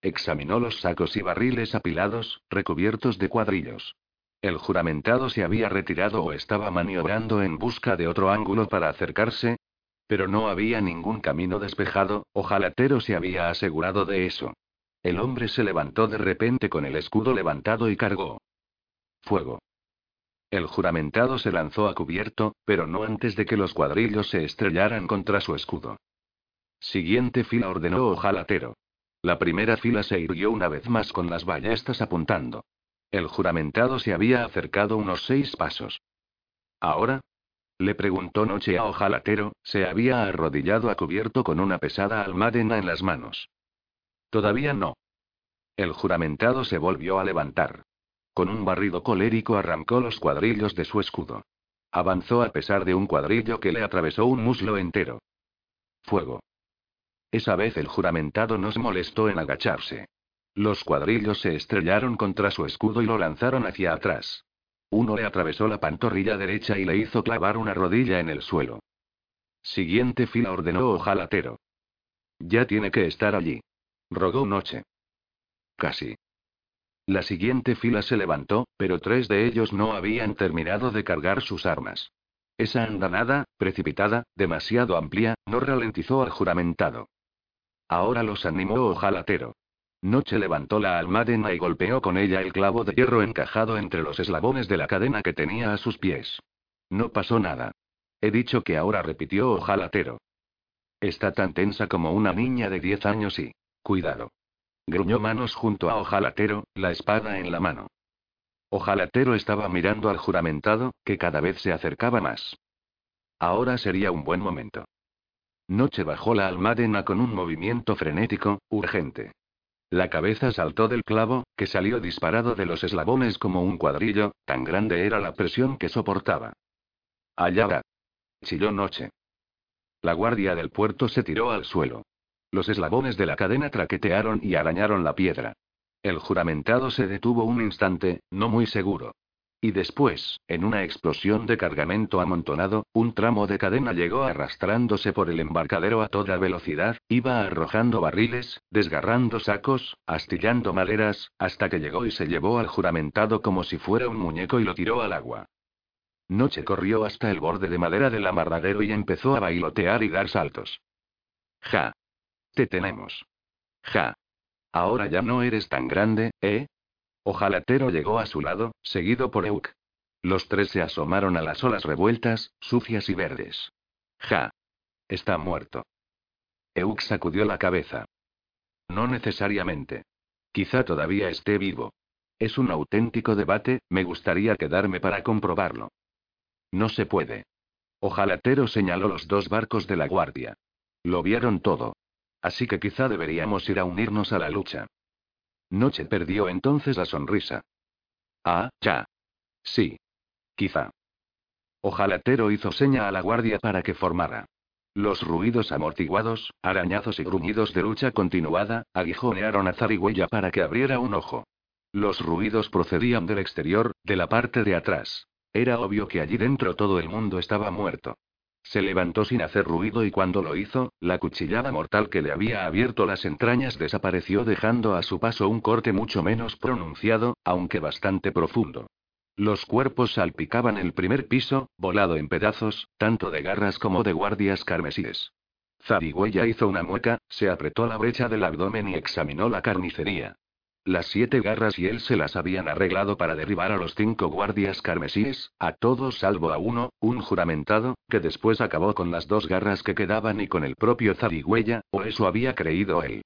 Examinó los sacos y barriles apilados, recubiertos de cuadrillos. El juramentado se había retirado o estaba maniobrando en busca de otro ángulo para acercarse. Pero no había ningún camino despejado, ojalatero se había asegurado de eso. El hombre se levantó de repente con el escudo levantado y cargó. Fuego. El juramentado se lanzó a cubierto, pero no antes de que los cuadrillos se estrellaran contra su escudo. Siguiente fila ordenó ojalatero. La primera fila se hirió una vez más con las ballestas apuntando. El juramentado se había acercado unos seis pasos. ¿Ahora? Le preguntó Noche a Ojalatero, se había arrodillado a cubierto con una pesada almadena en las manos. Todavía no. El juramentado se volvió a levantar. Con un barrido colérico arrancó los cuadrillos de su escudo. Avanzó a pesar de un cuadrillo que le atravesó un muslo entero. Fuego. Esa vez el juramentado no se molestó en agacharse. Los cuadrillos se estrellaron contra su escudo y lo lanzaron hacia atrás. Uno le atravesó la pantorrilla derecha y le hizo clavar una rodilla en el suelo. Siguiente fila ordenó Ojalatero. Ya tiene que estar allí. Rogó Noche. Casi. La siguiente fila se levantó, pero tres de ellos no habían terminado de cargar sus armas. Esa andanada, precipitada, demasiado amplia, no ralentizó al juramentado. Ahora los animó Ojalatero. Noche levantó la almadena y golpeó con ella el clavo de hierro encajado entre los eslabones de la cadena que tenía a sus pies. No pasó nada. He dicho que ahora repitió ojalatero. Está tan tensa como una niña de diez años y... Cuidado. Gruñó manos junto a ojalatero, la espada en la mano. Ojalatero estaba mirando al juramentado, que cada vez se acercaba más. Ahora sería un buen momento. Noche bajó la almadena con un movimiento frenético, urgente. La cabeza saltó del clavo, que salió disparado de los eslabones como un cuadrillo, tan grande era la presión que soportaba. Allá va. Chilló Noche. La guardia del puerto se tiró al suelo. Los eslabones de la cadena traquetearon y arañaron la piedra. El juramentado se detuvo un instante, no muy seguro. Y después, en una explosión de cargamento amontonado, un tramo de cadena llegó arrastrándose por el embarcadero a toda velocidad, iba arrojando barriles, desgarrando sacos, astillando maderas, hasta que llegó y se llevó al juramentado como si fuera un muñeco y lo tiró al agua. Noche corrió hasta el borde de madera del amarradero y empezó a bailotear y dar saltos. Ja. Te tenemos. Ja. Ahora ya no eres tan grande, ¿eh? Ojalatero llegó a su lado, seguido por Euk. Los tres se asomaron a las olas revueltas, sucias y verdes. Ja. Está muerto. Euk sacudió la cabeza. No necesariamente. Quizá todavía esté vivo. Es un auténtico debate, me gustaría quedarme para comprobarlo. No se puede. Ojalatero señaló los dos barcos de la guardia. Lo vieron todo. Así que quizá deberíamos ir a unirnos a la lucha. Noche perdió entonces la sonrisa. Ah, ya. Sí. Quizá. Ojalatero hizo seña a la guardia para que formara. Los ruidos amortiguados, arañazos y gruñidos de lucha continuada, aguijonearon a Zarigüeya para que abriera un ojo. Los ruidos procedían del exterior, de la parte de atrás. Era obvio que allí dentro todo el mundo estaba muerto. Se levantó sin hacer ruido y cuando lo hizo, la cuchillada mortal que le había abierto las entrañas desapareció dejando a su paso un corte mucho menos pronunciado, aunque bastante profundo. Los cuerpos salpicaban el primer piso, volado en pedazos, tanto de garras como de guardias carmesíes. Zarigüeya hizo una mueca, se apretó la brecha del abdomen y examinó la carnicería. Las siete garras y él se las habían arreglado para derribar a los cinco guardias carmesíes, a todos salvo a uno, un juramentado, que después acabó con las dos garras que quedaban y con el propio zarigüeya, o eso había creído él.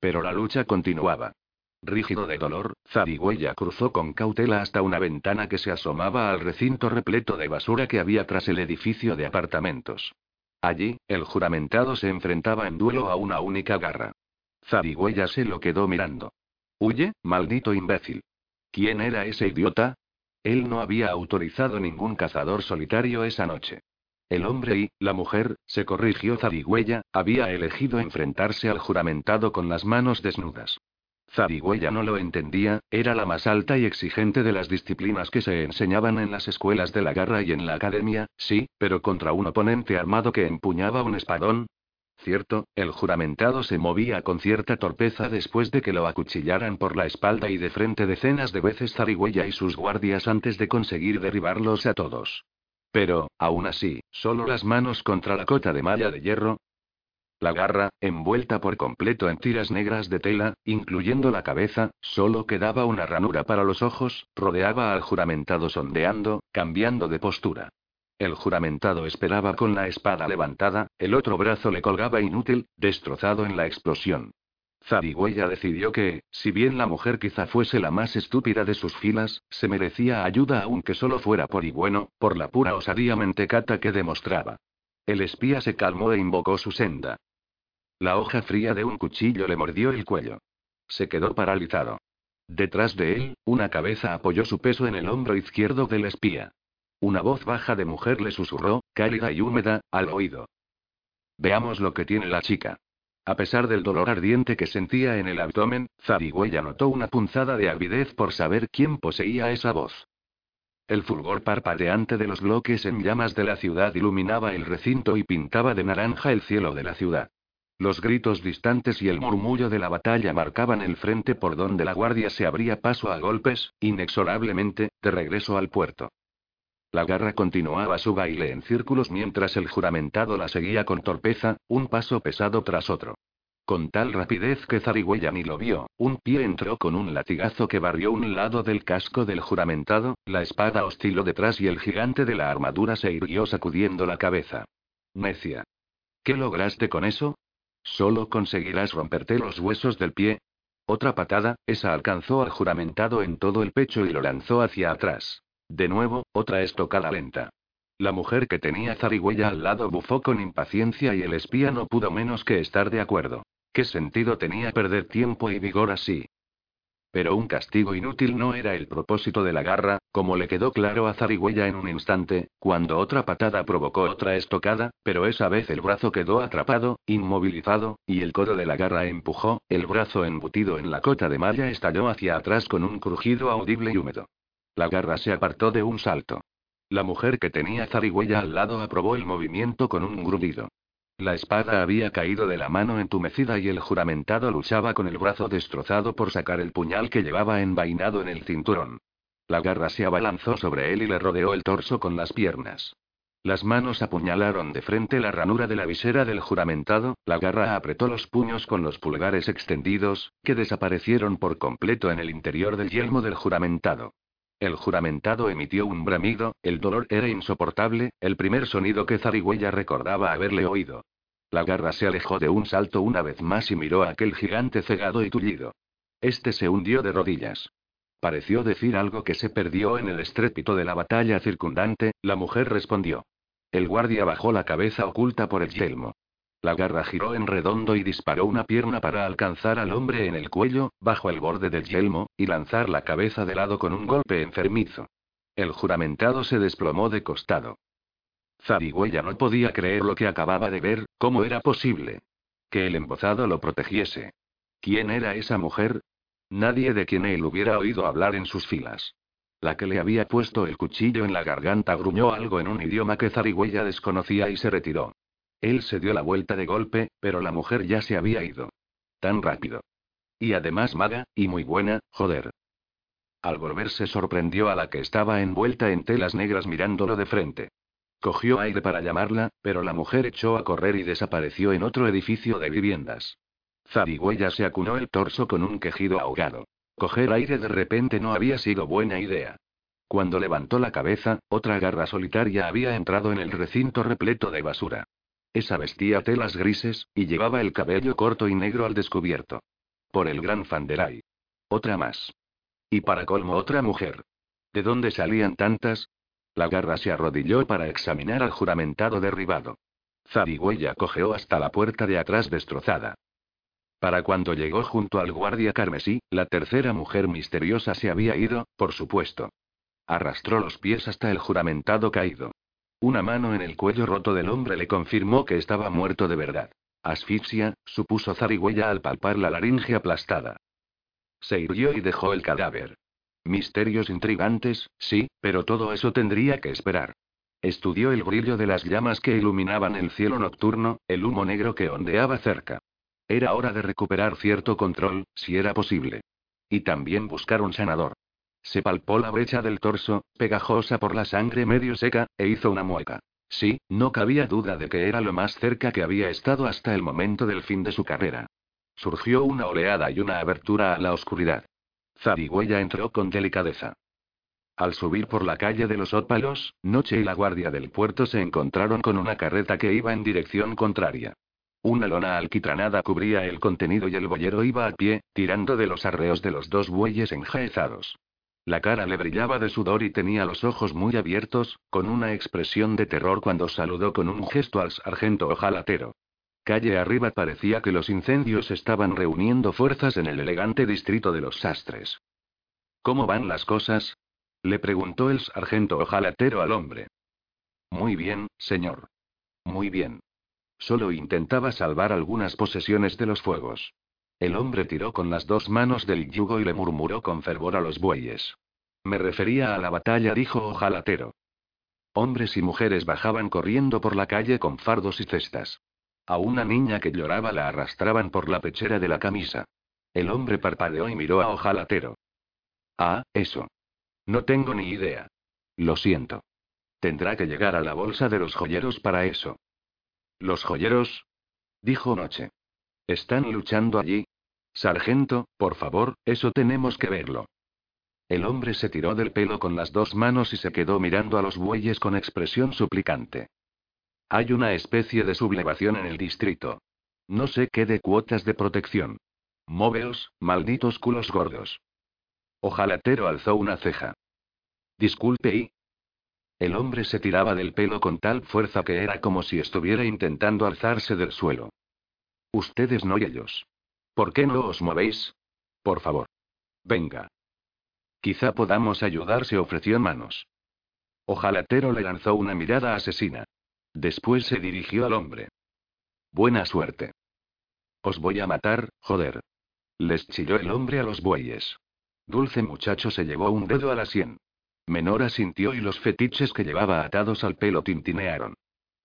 Pero la lucha continuaba. Rígido de dolor, Zarigüeya cruzó con cautela hasta una ventana que se asomaba al recinto repleto de basura que había tras el edificio de apartamentos. Allí, el juramentado se enfrentaba en duelo a una única garra. Zarigüeya se lo quedó mirando. Huye, maldito imbécil. ¿Quién era ese idiota? Él no había autorizado ningún cazador solitario esa noche. El hombre y, la mujer, se corrigió Zarigüeya, había elegido enfrentarse al juramentado con las manos desnudas. Zarigüeya no lo entendía, era la más alta y exigente de las disciplinas que se enseñaban en las escuelas de la garra y en la academia, sí, pero contra un oponente armado que empuñaba un espadón, Cierto, el juramentado se movía con cierta torpeza después de que lo acuchillaran por la espalda y de frente decenas de veces Zarigüeya y sus guardias antes de conseguir derribarlos a todos. Pero, aún así, solo las manos contra la cota de malla de hierro. La garra, envuelta por completo en tiras negras de tela, incluyendo la cabeza, solo quedaba una ranura para los ojos, rodeaba al juramentado sondeando, cambiando de postura. El juramentado esperaba con la espada levantada, el otro brazo le colgaba inútil, destrozado en la explosión. Zarigüeya decidió que, si bien la mujer quizá fuese la más estúpida de sus filas, se merecía ayuda aunque solo fuera por y bueno, por la pura osadía mentecata que demostraba. El espía se calmó e invocó su senda. La hoja fría de un cuchillo le mordió el cuello. Se quedó paralizado. Detrás de él, una cabeza apoyó su peso en el hombro izquierdo del espía. Una voz baja de mujer le susurró, cálida y húmeda, al oído. Veamos lo que tiene la chica. A pesar del dolor ardiente que sentía en el abdomen, Zarigüeya notó una punzada de avidez por saber quién poseía esa voz. El fulgor parpadeante de los bloques en llamas de la ciudad iluminaba el recinto y pintaba de naranja el cielo de la ciudad. Los gritos distantes y el murmullo de la batalla marcaban el frente por donde la guardia se abría paso a golpes, inexorablemente, de regreso al puerto. La garra continuaba su baile en círculos mientras el juramentado la seguía con torpeza, un paso pesado tras otro. Con tal rapidez que Zarigüeya ni lo vio, un pie entró con un latigazo que barrió un lado del casco del juramentado, la espada osciló detrás y el gigante de la armadura se irguió sacudiendo la cabeza. Necia. ¿Qué lograste con eso? ¿Solo conseguirás romperte los huesos del pie? Otra patada, esa alcanzó al juramentado en todo el pecho y lo lanzó hacia atrás. De nuevo, otra estocada lenta. La mujer que tenía zarigüeya al lado bufó con impaciencia y el espía no pudo menos que estar de acuerdo. ¿Qué sentido tenía perder tiempo y vigor así? Pero un castigo inútil no era el propósito de la garra, como le quedó claro a Zarigüeya en un instante, cuando otra patada provocó otra estocada, pero esa vez el brazo quedó atrapado, inmovilizado, y el codo de la garra empujó, el brazo embutido en la cota de malla estalló hacia atrás con un crujido audible y húmedo. La garra se apartó de un salto. La mujer que tenía zarigüeya al lado aprobó el movimiento con un grudido. La espada había caído de la mano entumecida y el juramentado luchaba con el brazo destrozado por sacar el puñal que llevaba envainado en el cinturón. La garra se abalanzó sobre él y le rodeó el torso con las piernas. Las manos apuñalaron de frente la ranura de la visera del juramentado, la garra apretó los puños con los pulgares extendidos, que desaparecieron por completo en el interior del yelmo del juramentado. El juramentado emitió un bramido, el dolor era insoportable, el primer sonido que Zarigüeya recordaba haberle oído. La garra se alejó de un salto una vez más y miró a aquel gigante cegado y tullido. Este se hundió de rodillas. Pareció decir algo que se perdió en el estrépito de la batalla circundante, la mujer respondió. El guardia bajó la cabeza oculta por el yelmo. La garra giró en redondo y disparó una pierna para alcanzar al hombre en el cuello, bajo el borde del yelmo, y lanzar la cabeza de lado con un golpe enfermizo. El juramentado se desplomó de costado. Zarigüeya no podía creer lo que acababa de ver, ¿cómo era posible? Que el embozado lo protegiese. ¿Quién era esa mujer? Nadie de quien él hubiera oído hablar en sus filas. La que le había puesto el cuchillo en la garganta gruñó algo en un idioma que Zarigüeya desconocía y se retiró. Él se dio la vuelta de golpe, pero la mujer ya se había ido. Tan rápido. Y además maga, y muy buena, joder. Al volverse sorprendió a la que estaba envuelta en telas negras mirándolo de frente. Cogió aire para llamarla, pero la mujer echó a correr y desapareció en otro edificio de viviendas. Zarigüeya se acunó el torso con un quejido ahogado. Coger aire de repente no había sido buena idea. Cuando levantó la cabeza, otra garra solitaria había entrado en el recinto repleto de basura. Esa vestía telas grises, y llevaba el cabello corto y negro al descubierto. Por el gran Fanderay. Otra más. Y para colmo otra mujer. ¿De dónde salían tantas? La garra se arrodilló para examinar al juramentado derribado. Zarigüeya cojeó hasta la puerta de atrás destrozada. Para cuando llegó junto al guardia carmesí, la tercera mujer misteriosa se había ido, por supuesto. Arrastró los pies hasta el juramentado caído. Una mano en el cuello roto del hombre le confirmó que estaba muerto de verdad. Asfixia, supuso Zarigüeya al palpar la laringe aplastada. Se irguió y dejó el cadáver. Misterios intrigantes, sí, pero todo eso tendría que esperar. Estudió el brillo de las llamas que iluminaban el cielo nocturno, el humo negro que ondeaba cerca. Era hora de recuperar cierto control, si era posible. Y también buscar un sanador. Se palpó la brecha del torso, pegajosa por la sangre medio seca, e hizo una mueca. Sí, no cabía duda de que era lo más cerca que había estado hasta el momento del fin de su carrera. Surgió una oleada y una abertura a la oscuridad. Zarigüeya entró con delicadeza. Al subir por la calle de los ópalos, Noche y la guardia del puerto se encontraron con una carreta que iba en dirección contraria. Una lona alquitranada cubría el contenido y el boyero iba a pie, tirando de los arreos de los dos bueyes enjaezados. La cara le brillaba de sudor y tenía los ojos muy abiertos, con una expresión de terror cuando saludó con un gesto al sargento ojalatero. Calle arriba parecía que los incendios estaban reuniendo fuerzas en el elegante distrito de los sastres. ¿Cómo van las cosas? le preguntó el sargento ojalatero al hombre. Muy bien, señor. Muy bien. Solo intentaba salvar algunas posesiones de los fuegos. El hombre tiró con las dos manos del yugo y le murmuró con fervor a los bueyes. Me refería a la batalla, dijo ojalatero. Hombres y mujeres bajaban corriendo por la calle con fardos y cestas. A una niña que lloraba la arrastraban por la pechera de la camisa. El hombre parpadeó y miró a Ojalatero. Ah, eso. No tengo ni idea. Lo siento. Tendrá que llegar a la bolsa de los joyeros para eso. ¿Los joyeros? Dijo Noche. ¿Están luchando allí? Sargento, por favor, eso tenemos que verlo. El hombre se tiró del pelo con las dos manos y se quedó mirando a los bueyes con expresión suplicante. Hay una especie de sublevación en el distrito. No sé qué de cuotas de protección. Móveos, malditos culos gordos. Ojalatero alzó una ceja. Disculpe y... El hombre se tiraba del pelo con tal fuerza que era como si estuviera intentando alzarse del suelo. Ustedes no y ellos. ¿Por qué no os movéis? Por favor. Venga. Quizá podamos ayudar, se ofreció manos. Ojalatero le lanzó una mirada asesina. Después se dirigió al hombre. Buena suerte. Os voy a matar, joder. Les chilló el hombre a los bueyes. Dulce muchacho se llevó un dedo a la sien. Menor sintió y los fetiches que llevaba atados al pelo tintinearon.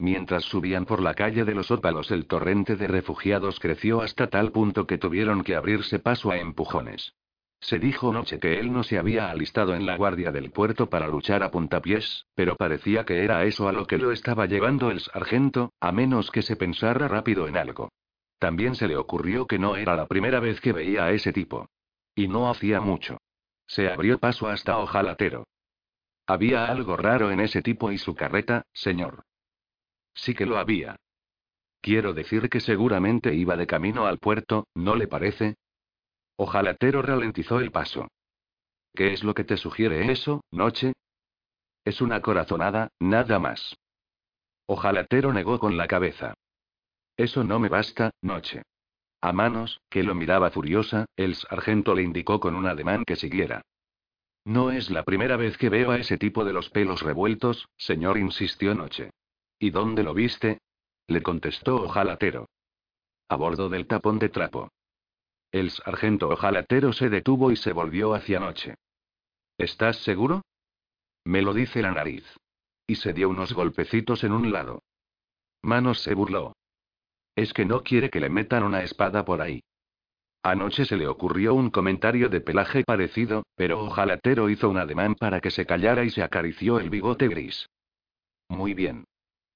Mientras subían por la calle de los ópalos el torrente de refugiados creció hasta tal punto que tuvieron que abrirse paso a empujones. Se dijo noche que él no se había alistado en la guardia del puerto para luchar a puntapiés, pero parecía que era eso a lo que lo estaba llevando el sargento, a menos que se pensara rápido en algo. También se le ocurrió que no era la primera vez que veía a ese tipo. Y no hacía mucho. Se abrió paso hasta ojalatero. Había algo raro en ese tipo y su carreta, señor. Sí que lo había. Quiero decir que seguramente iba de camino al puerto, ¿no le parece? Ojalatero ralentizó el paso. ¿Qué es lo que te sugiere eso, noche? Es una corazonada, nada más. Ojalatero negó con la cabeza. Eso no me basta, noche. A manos, que lo miraba furiosa, el sargento le indicó con un ademán que siguiera. No es la primera vez que veo a ese tipo de los pelos revueltos, señor, insistió Noche. ¿Y dónde lo viste? Le contestó Ojalatero. A bordo del tapón de trapo. El sargento ojalatero se detuvo y se volvió hacia noche. ¿Estás seguro? Me lo dice la nariz. Y se dio unos golpecitos en un lado. Manos se burló. Es que no quiere que le metan una espada por ahí. Anoche se le ocurrió un comentario de pelaje parecido, pero Ojalatero hizo un ademán para que se callara y se acarició el bigote gris. Muy bien.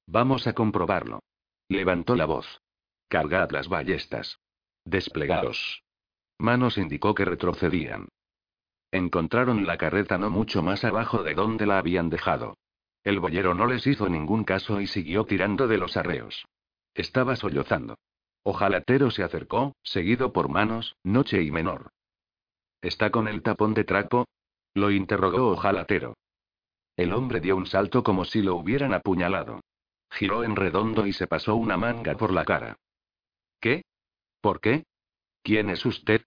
Vamos a comprobarlo. Levantó la voz. Cargad las ballestas. Desplegaos. Manos indicó que retrocedían. Encontraron la carreta no mucho más abajo de donde la habían dejado. El boyero no les hizo ningún caso y siguió tirando de los arreos. Estaba sollozando. Ojalatero se acercó, seguido por manos, noche y menor. ¿Está con el tapón de trapo? Lo interrogó Ojalatero. El hombre dio un salto como si lo hubieran apuñalado. Giró en redondo y se pasó una manga por la cara. ¿Qué? ¿Por qué? ¿Quién es usted?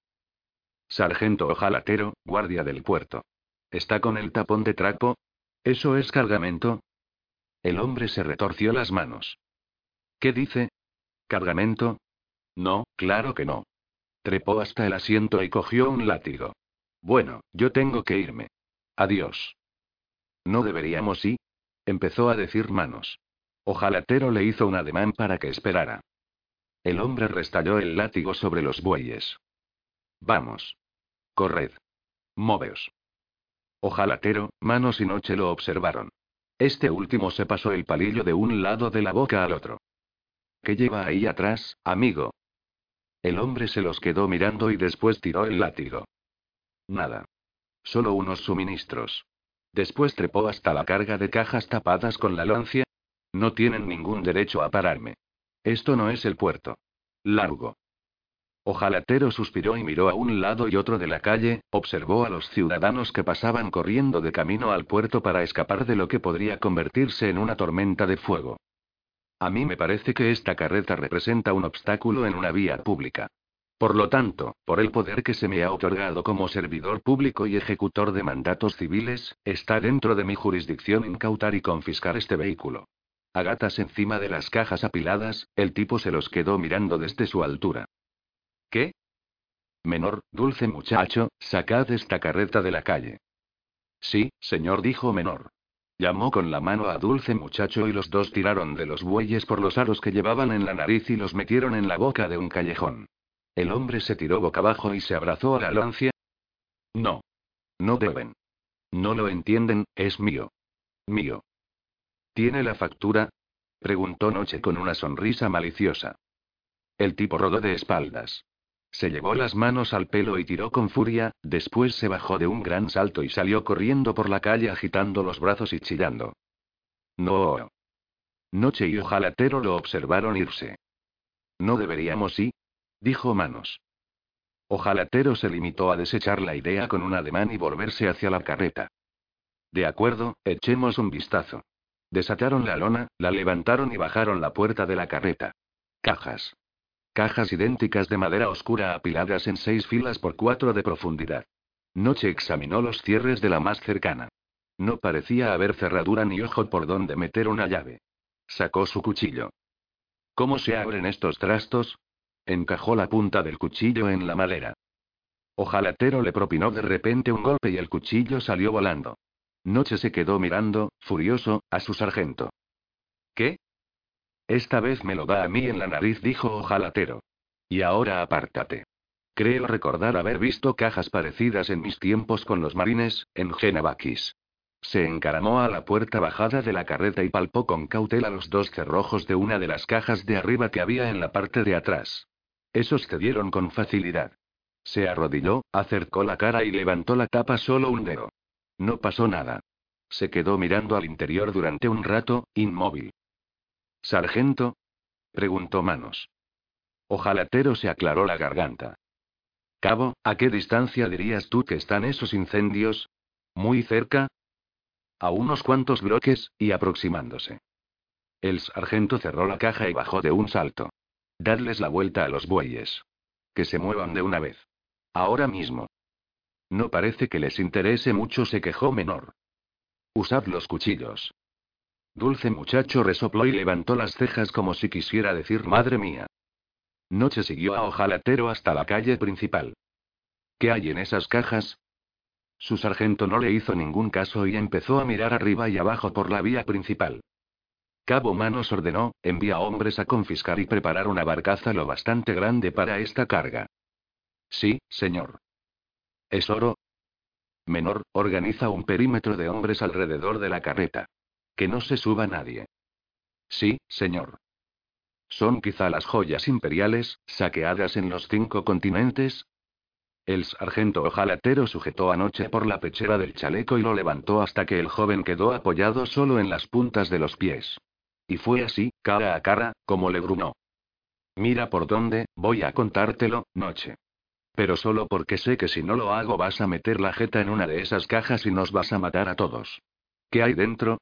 Sargento ojalatero, guardia del puerto. ¿Está con el tapón de trapo? ¿Eso es cargamento? El hombre se retorció las manos. ¿Qué dice? ¿Cargamento? No, claro que no. Trepó hasta el asiento y cogió un látigo. Bueno, yo tengo que irme. Adiós. No deberíamos ir. Empezó a decir manos. Ojalatero le hizo un ademán para que esperara. El hombre restalló el látigo sobre los bueyes. Vamos. Corred. Moveos. Ojalatero, Manos y Noche lo observaron. Este último se pasó el palillo de un lado de la boca al otro. ¿Qué lleva ahí atrás, amigo? El hombre se los quedó mirando y después tiró el látigo. Nada. Solo unos suministros. Después trepó hasta la carga de cajas tapadas con la lancia. No tienen ningún derecho a pararme. Esto no es el puerto. Largo. Ojalatero suspiró y miró a un lado y otro de la calle, observó a los ciudadanos que pasaban corriendo de camino al puerto para escapar de lo que podría convertirse en una tormenta de fuego. A mí me parece que esta carreta representa un obstáculo en una vía pública. Por lo tanto, por el poder que se me ha otorgado como servidor público y ejecutor de mandatos civiles, está dentro de mi jurisdicción incautar y confiscar este vehículo. Gatas encima de las cajas apiladas, el tipo se los quedó mirando desde su altura. ¿Qué? Menor, dulce muchacho, sacad esta carreta de la calle. Sí, señor, dijo Menor. Llamó con la mano a Dulce Muchacho y los dos tiraron de los bueyes por los aros que llevaban en la nariz y los metieron en la boca de un callejón. El hombre se tiró boca abajo y se abrazó a la lancia. No. No deben. No lo entienden, es mío. Mío. ¿Tiene la factura? preguntó Noche con una sonrisa maliciosa. El tipo rodó de espaldas. Se llevó las manos al pelo y tiró con furia, después se bajó de un gran salto y salió corriendo por la calle agitando los brazos y chillando. No. Noche y Ojalatero lo observaron irse. No deberíamos ir, dijo Manos. Ojalatero se limitó a desechar la idea con un ademán y volverse hacia la carreta. De acuerdo, echemos un vistazo. Desataron la lona, la levantaron y bajaron la puerta de la carreta. Cajas. Cajas idénticas de madera oscura apiladas en seis filas por cuatro de profundidad. Noche examinó los cierres de la más cercana. No parecía haber cerradura ni ojo por donde meter una llave. Sacó su cuchillo. ¿Cómo se abren estos trastos? Encajó la punta del cuchillo en la madera. Ojalatero le propinó de repente un golpe y el cuchillo salió volando. Noche se quedó mirando, furioso, a su sargento. ¿Qué? Esta vez me lo da a mí en la nariz, dijo Ojalatero. Y ahora apártate. Creo recordar haber visto cajas parecidas en mis tiempos con los marines, en Genavakis. Se encaramó a la puerta bajada de la carreta y palpó con cautela los dos cerrojos de una de las cajas de arriba que había en la parte de atrás. Esos cedieron con facilidad. Se arrodilló, acercó la cara y levantó la tapa solo un dedo. No pasó nada. Se quedó mirando al interior durante un rato, inmóvil. ¿Sargento? preguntó Manos. Ojalatero se aclaró la garganta. Cabo, ¿a qué distancia dirías tú que están esos incendios? ¿Muy cerca? A unos cuantos bloques, y aproximándose. El sargento cerró la caja y bajó de un salto. Dadles la vuelta a los bueyes. Que se muevan de una vez. Ahora mismo. No parece que les interese mucho, se quejó Menor. Usad los cuchillos. Dulce muchacho resopló y levantó las cejas como si quisiera decir madre mía. Noche siguió a Ojalatero hasta la calle principal. ¿Qué hay en esas cajas? Su sargento no le hizo ningún caso y empezó a mirar arriba y abajo por la vía principal. Cabo Manos ordenó, envía hombres a confiscar y preparar una barcaza lo bastante grande para esta carga. Sí, señor. ¿Es oro? Menor, organiza un perímetro de hombres alrededor de la carreta. Que no se suba nadie. Sí, señor. ¿Son quizá las joyas imperiales, saqueadas en los cinco continentes? El sargento ojalatero sujetó anoche por la pechera del chaleco y lo levantó hasta que el joven quedó apoyado solo en las puntas de los pies. Y fue así, cara a cara, como le grunó. Mira por dónde, voy a contártelo, noche. Pero solo porque sé que si no lo hago vas a meter la jeta en una de esas cajas y nos vas a matar a todos. ¿Qué hay dentro?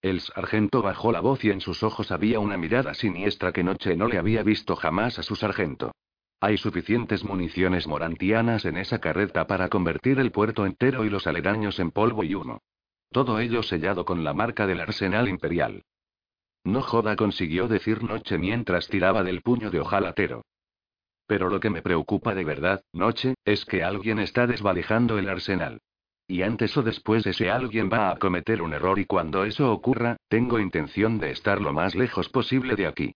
El sargento bajó la voz y en sus ojos había una mirada siniestra que Noche no le había visto jamás a su sargento. Hay suficientes municiones morantianas en esa carreta para convertir el puerto entero y los aledaños en polvo y humo. Todo ello sellado con la marca del arsenal imperial. No joda, consiguió decir Noche mientras tiraba del puño de ojalatero. Pero lo que me preocupa de verdad, Noche, es que alguien está desvalijando el arsenal. Y antes o después ese alguien va a cometer un error y cuando eso ocurra, tengo intención de estar lo más lejos posible de aquí.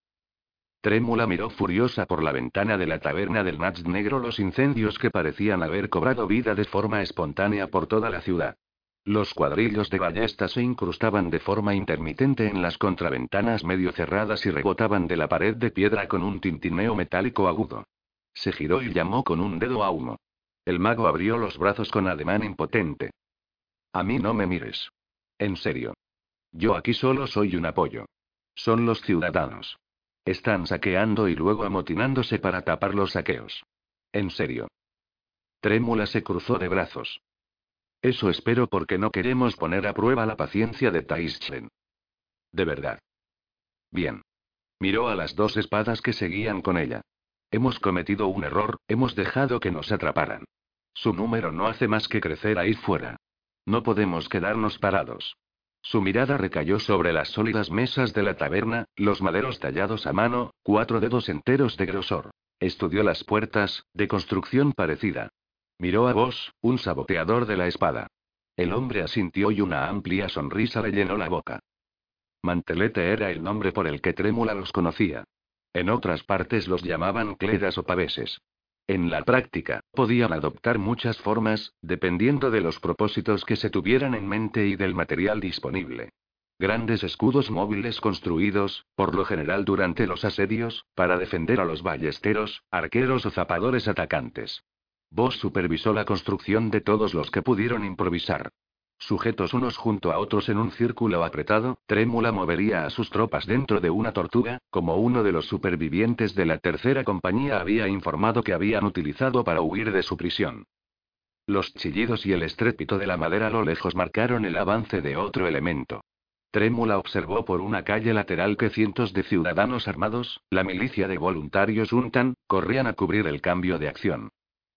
Trémula miró furiosa por la ventana de la taberna del Natch Negro los incendios que parecían haber cobrado vida de forma espontánea por toda la ciudad. Los cuadrillos de ballesta se incrustaban de forma intermitente en las contraventanas medio cerradas y rebotaban de la pared de piedra con un tintineo metálico agudo. Se giró y llamó con un dedo a humo. El mago abrió los brazos con ademán impotente. A mí no me mires. En serio. Yo aquí solo soy un apoyo. Son los ciudadanos. Están saqueando y luego amotinándose para tapar los saqueos. En serio. Trémula se cruzó de brazos. Eso espero porque no queremos poner a prueba la paciencia de Taischen. De verdad. Bien. Miró a las dos espadas que seguían con ella. Hemos cometido un error, hemos dejado que nos atraparan. Su número no hace más que crecer ahí fuera. No podemos quedarnos parados. Su mirada recayó sobre las sólidas mesas de la taberna, los maderos tallados a mano, cuatro dedos enteros de grosor. Estudió las puertas, de construcción parecida. Miró a vos, un saboteador de la espada. El hombre asintió y una amplia sonrisa le llenó la boca. Mantelete era el nombre por el que Trémula los conocía. En otras partes los llamaban cledas o paveses. En la práctica, podían adoptar muchas formas, dependiendo de los propósitos que se tuvieran en mente y del material disponible. Grandes escudos móviles construidos, por lo general durante los asedios, para defender a los ballesteros, arqueros o zapadores atacantes. Vos supervisó la construcción de todos los que pudieron improvisar. Sujetos unos junto a otros en un círculo apretado, Trémula movería a sus tropas dentro de una tortuga, como uno de los supervivientes de la tercera compañía había informado que habían utilizado para huir de su prisión. Los chillidos y el estrépito de la madera a lo lejos marcaron el avance de otro elemento. Trémula observó por una calle lateral que cientos de ciudadanos armados, la milicia de voluntarios Untan, corrían a cubrir el cambio de acción.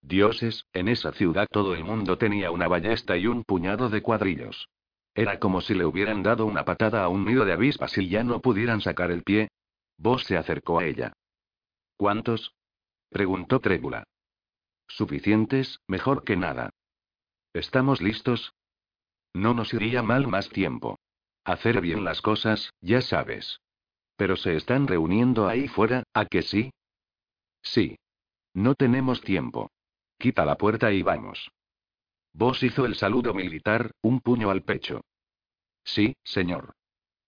Dioses, en esa ciudad todo el mundo tenía una ballesta y un puñado de cuadrillos. Era como si le hubieran dado una patada a un nido de avispas y ya no pudieran sacar el pie. Vos se acercó a ella. ¿Cuántos? preguntó Trébula. Suficientes, mejor que nada. ¿Estamos listos? No nos iría mal más tiempo. Hacer bien las cosas, ya sabes. Pero se están reuniendo ahí fuera, ¿a que sí? Sí. No tenemos tiempo. Quita la puerta y vamos. Vos hizo el saludo militar, un puño al pecho. Sí, señor.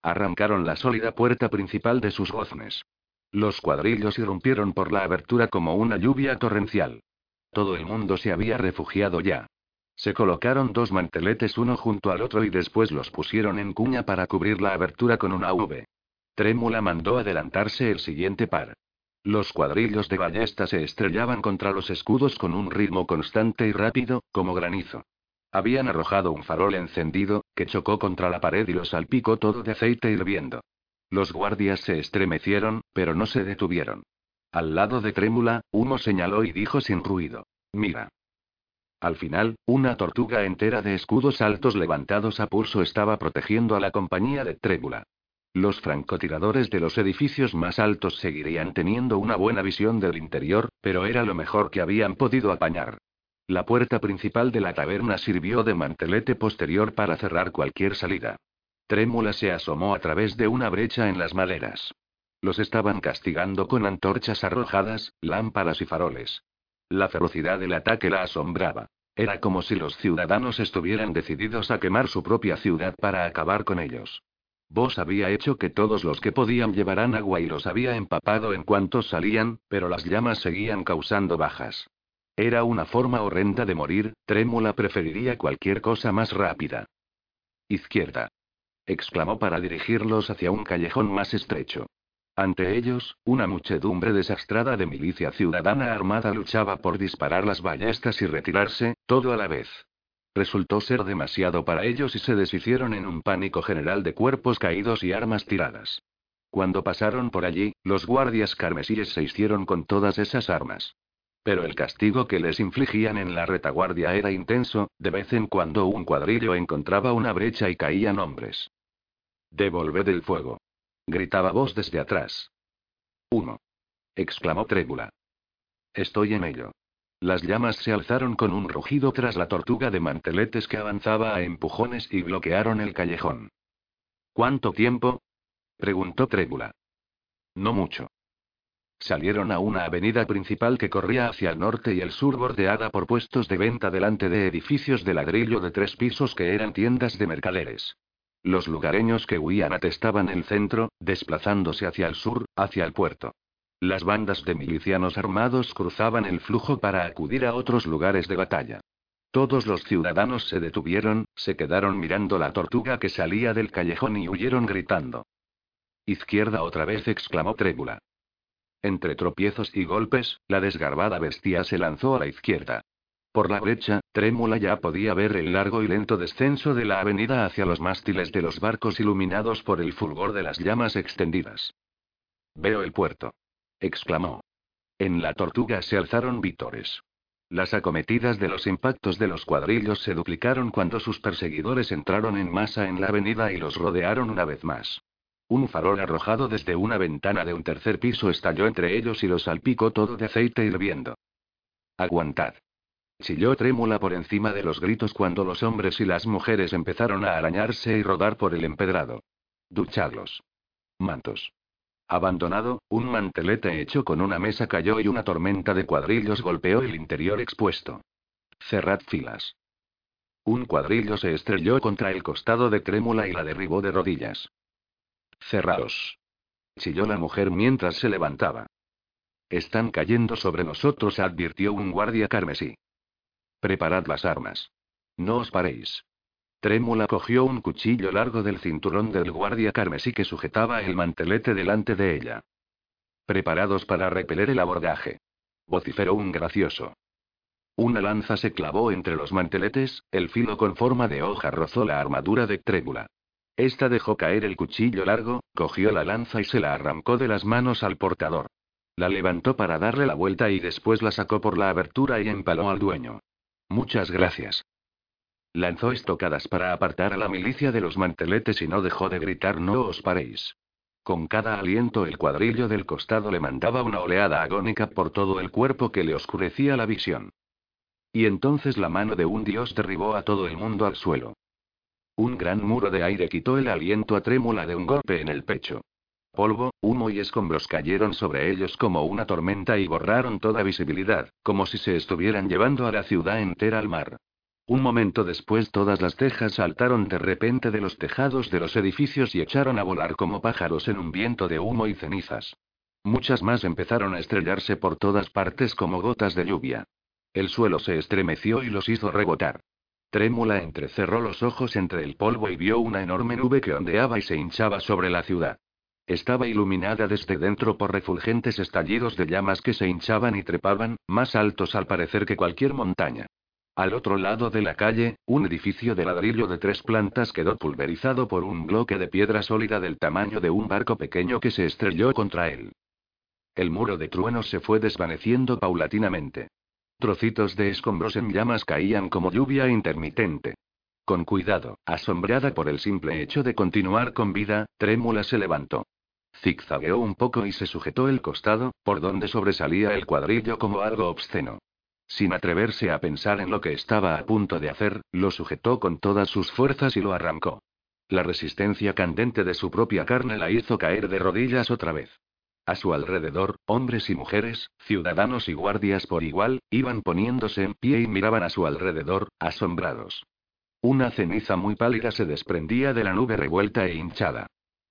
Arrancaron la sólida puerta principal de sus goznes. Los cuadrillos irrumpieron por la abertura como una lluvia torrencial. Todo el mundo se había refugiado ya. Se colocaron dos manteletes uno junto al otro y después los pusieron en cuña para cubrir la abertura con una V. Trémula mandó adelantarse el siguiente par. Los cuadrillos de ballesta se estrellaban contra los escudos con un ritmo constante y rápido, como granizo. Habían arrojado un farol encendido, que chocó contra la pared y lo salpicó todo de aceite hirviendo. Los guardias se estremecieron, pero no se detuvieron. Al lado de Trémula, uno señaló y dijo sin ruido: Mira. Al final, una tortuga entera de escudos altos levantados a pulso estaba protegiendo a la compañía de Trémula. Los francotiradores de los edificios más altos seguirían teniendo una buena visión del interior, pero era lo mejor que habían podido apañar. La puerta principal de la taberna sirvió de mantelete posterior para cerrar cualquier salida. Trémula se asomó a través de una brecha en las maderas. Los estaban castigando con antorchas arrojadas, lámparas y faroles. La ferocidad del ataque la asombraba. Era como si los ciudadanos estuvieran decididos a quemar su propia ciudad para acabar con ellos. Vos había hecho que todos los que podían llevaran agua y los había empapado en cuanto salían, pero las llamas seguían causando bajas. Era una forma horrenda de morir, Trémula preferiría cualquier cosa más rápida. Izquierda. exclamó para dirigirlos hacia un callejón más estrecho. Ante ellos, una muchedumbre desastrada de milicia ciudadana armada luchaba por disparar las ballestas y retirarse, todo a la vez. Resultó ser demasiado para ellos y se deshicieron en un pánico general de cuerpos caídos y armas tiradas. Cuando pasaron por allí, los guardias carmesíes se hicieron con todas esas armas. Pero el castigo que les infligían en la retaguardia era intenso, de vez en cuando un cuadrillo encontraba una brecha y caían hombres. Devolved el fuego. Gritaba voz desde atrás. Uno. exclamó Trébula. Estoy en ello. Las llamas se alzaron con un rugido tras la tortuga de manteletes que avanzaba a empujones y bloquearon el callejón. ¿Cuánto tiempo? preguntó Trébula. No mucho. Salieron a una avenida principal que corría hacia el norte y el sur bordeada por puestos de venta delante de edificios de ladrillo de tres pisos que eran tiendas de mercaderes. Los lugareños que huían atestaban el centro, desplazándose hacia el sur, hacia el puerto. Las bandas de milicianos armados cruzaban el flujo para acudir a otros lugares de batalla. Todos los ciudadanos se detuvieron, se quedaron mirando la tortuga que salía del callejón y huyeron gritando. Izquierda otra vez exclamó Trébula. Entre tropiezos y golpes, la desgarbada bestia se lanzó a la izquierda. Por la brecha, trémula ya podía ver el largo y lento descenso de la avenida hacia los mástiles de los barcos iluminados por el fulgor de las llamas extendidas. Veo el puerto. Exclamó. En la tortuga se alzaron vítores. Las acometidas de los impactos de los cuadrillos se duplicaron cuando sus perseguidores entraron en masa en la avenida y los rodearon una vez más. Un farol arrojado desde una ventana de un tercer piso estalló entre ellos y lo salpicó todo de aceite hirviendo. Aguantad. Chilló trémula por encima de los gritos cuando los hombres y las mujeres empezaron a arañarse y rodar por el empedrado. Duchadlos. Mantos. Abandonado, un mantelete hecho con una mesa cayó y una tormenta de cuadrillos golpeó el interior expuesto. Cerrad filas. Un cuadrillo se estrelló contra el costado de Trémula y la derribó de rodillas. Cerraos. Chilló la mujer mientras se levantaba. Están cayendo sobre nosotros, advirtió un guardia carmesí. Preparad las armas. No os paréis. Trémula cogió un cuchillo largo del cinturón del guardia carmesí que sujetaba el mantelete delante de ella. Preparados para repeler el abordaje. Vociferó un gracioso. Una lanza se clavó entre los manteletes, el filo con forma de hoja rozó la armadura de Trébula. Esta dejó caer el cuchillo largo, cogió la lanza y se la arrancó de las manos al portador. La levantó para darle la vuelta y después la sacó por la abertura y empaló al dueño. Muchas gracias. Lanzó estocadas para apartar a la milicia de los manteletes y no dejó de gritar no os paréis. Con cada aliento el cuadrillo del costado le mandaba una oleada agónica por todo el cuerpo que le oscurecía la visión. Y entonces la mano de un dios derribó a todo el mundo al suelo. Un gran muro de aire quitó el aliento a trémula de un golpe en el pecho. Polvo, humo y escombros cayeron sobre ellos como una tormenta y borraron toda visibilidad, como si se estuvieran llevando a la ciudad entera al mar. Un momento después todas las tejas saltaron de repente de los tejados de los edificios y echaron a volar como pájaros en un viento de humo y cenizas. Muchas más empezaron a estrellarse por todas partes como gotas de lluvia. El suelo se estremeció y los hizo rebotar. Trémula entrecerró los ojos entre el polvo y vio una enorme nube que ondeaba y se hinchaba sobre la ciudad. Estaba iluminada desde dentro por refulgentes estallidos de llamas que se hinchaban y trepaban, más altos al parecer que cualquier montaña. Al otro lado de la calle, un edificio de ladrillo de tres plantas quedó pulverizado por un bloque de piedra sólida del tamaño de un barco pequeño que se estrelló contra él. El muro de truenos se fue desvaneciendo paulatinamente. Trocitos de escombros en llamas caían como lluvia intermitente. Con cuidado, asombrada por el simple hecho de continuar con vida, Trémula se levantó. Zigzagueó un poco y se sujetó el costado, por donde sobresalía el cuadrillo como algo obsceno. Sin atreverse a pensar en lo que estaba a punto de hacer, lo sujetó con todas sus fuerzas y lo arrancó. La resistencia candente de su propia carne la hizo caer de rodillas otra vez. A su alrededor, hombres y mujeres, ciudadanos y guardias por igual, iban poniéndose en pie y miraban a su alrededor, asombrados. Una ceniza muy pálida se desprendía de la nube revuelta e hinchada.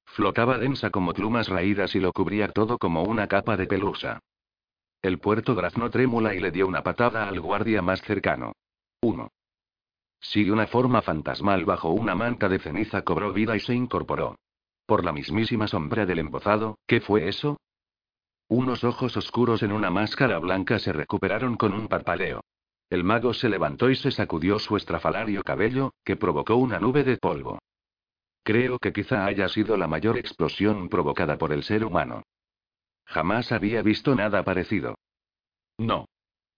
Flotaba densa como plumas raídas y lo cubría todo como una capa de pelusa. El puerto graznó trémula y le dio una patada al guardia más cercano. Uno. Si una forma fantasmal bajo una manta de ceniza cobró vida y se incorporó. Por la mismísima sombra del embozado, ¿qué fue eso? Unos ojos oscuros en una máscara blanca se recuperaron con un parpadeo. El mago se levantó y se sacudió su estrafalario cabello, que provocó una nube de polvo. Creo que quizá haya sido la mayor explosión provocada por el ser humano. Jamás había visto nada parecido. No.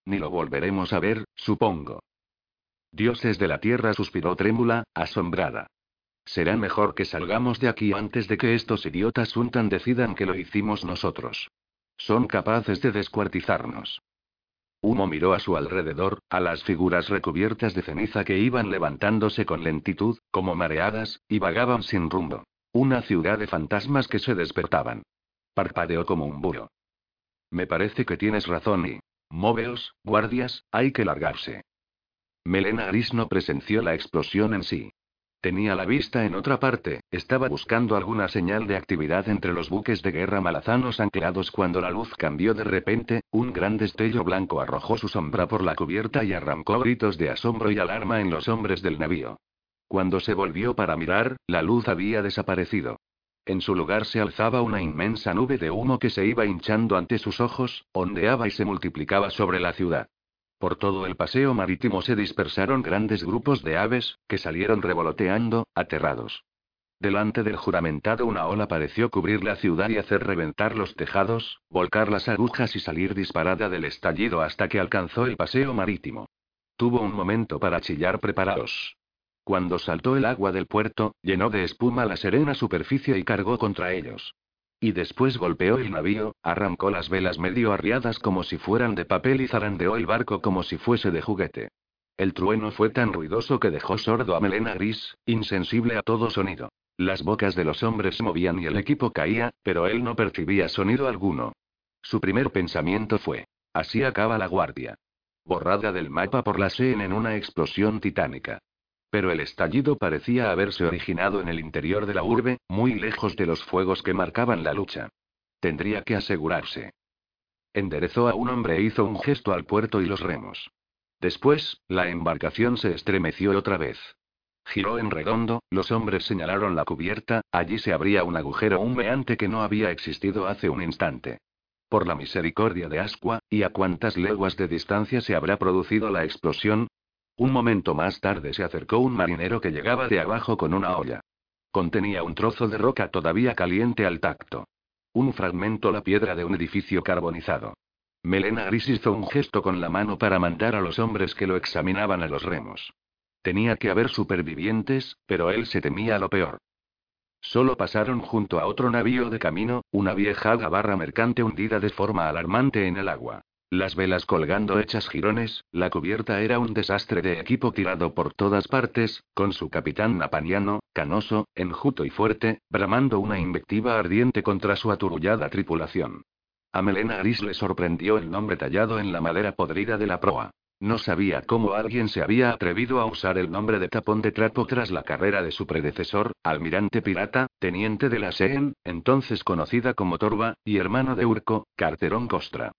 Ni lo volveremos a ver, supongo. Dioses de la tierra suspiró trémula, asombrada. Será mejor que salgamos de aquí antes de que estos idiotas untan decidan que lo hicimos nosotros. Son capaces de descuartizarnos. Humo miró a su alrededor, a las figuras recubiertas de ceniza que iban levantándose con lentitud, como mareadas, y vagaban sin rumbo. Una ciudad de fantasmas que se despertaban. Parpadeó como un búho. Me parece que tienes razón y... Móveos, guardias, hay que largarse. Melena Gris no presenció la explosión en sí. Tenía la vista en otra parte, estaba buscando alguna señal de actividad entre los buques de guerra malazanos anclados cuando la luz cambió de repente, un gran destello blanco arrojó su sombra por la cubierta y arrancó gritos de asombro y alarma en los hombres del navío. Cuando se volvió para mirar, la luz había desaparecido. En su lugar se alzaba una inmensa nube de humo que se iba hinchando ante sus ojos, ondeaba y se multiplicaba sobre la ciudad. Por todo el paseo marítimo se dispersaron grandes grupos de aves, que salieron revoloteando, aterrados. Delante del juramentado una ola pareció cubrir la ciudad y hacer reventar los tejados, volcar las agujas y salir disparada del estallido hasta que alcanzó el paseo marítimo. Tuvo un momento para chillar preparados. Cuando saltó el agua del puerto, llenó de espuma la serena superficie y cargó contra ellos. Y después golpeó el navío, arrancó las velas medio arriadas como si fueran de papel y zarandeó el barco como si fuese de juguete. El trueno fue tan ruidoso que dejó sordo a Melena Gris, insensible a todo sonido. Las bocas de los hombres se movían y el equipo caía, pero él no percibía sonido alguno. Su primer pensamiento fue: así acaba la guardia. Borrada del mapa por la SEN en una explosión titánica. Pero el estallido parecía haberse originado en el interior de la urbe, muy lejos de los fuegos que marcaban la lucha. Tendría que asegurarse. Enderezó a un hombre e hizo un gesto al puerto y los remos. Después, la embarcación se estremeció otra vez. Giró en redondo, los hombres señalaron la cubierta, allí se abría un agujero humeante que no había existido hace un instante. Por la misericordia de Asqua, ¿y a cuántas leguas de distancia se habrá producido la explosión? Un momento más tarde se acercó un marinero que llegaba de abajo con una olla. Contenía un trozo de roca todavía caliente al tacto. Un fragmento la piedra de un edificio carbonizado. Melena Gris hizo un gesto con la mano para mandar a los hombres que lo examinaban a los remos. Tenía que haber supervivientes, pero él se temía lo peor. Solo pasaron junto a otro navío de camino, una vieja gabarra mercante hundida de forma alarmante en el agua. Las velas colgando hechas jirones, la cubierta era un desastre de equipo tirado por todas partes, con su capitán napaniano, canoso, enjuto y fuerte, bramando una invectiva ardiente contra su aturullada tripulación. A Melena Gris le sorprendió el nombre tallado en la madera podrida de la proa. No sabía cómo alguien se había atrevido a usar el nombre de tapón de trapo tras la carrera de su predecesor, almirante pirata, teniente de la SEEN, entonces conocida como Torba, y hermano de Urco, Carterón Costra.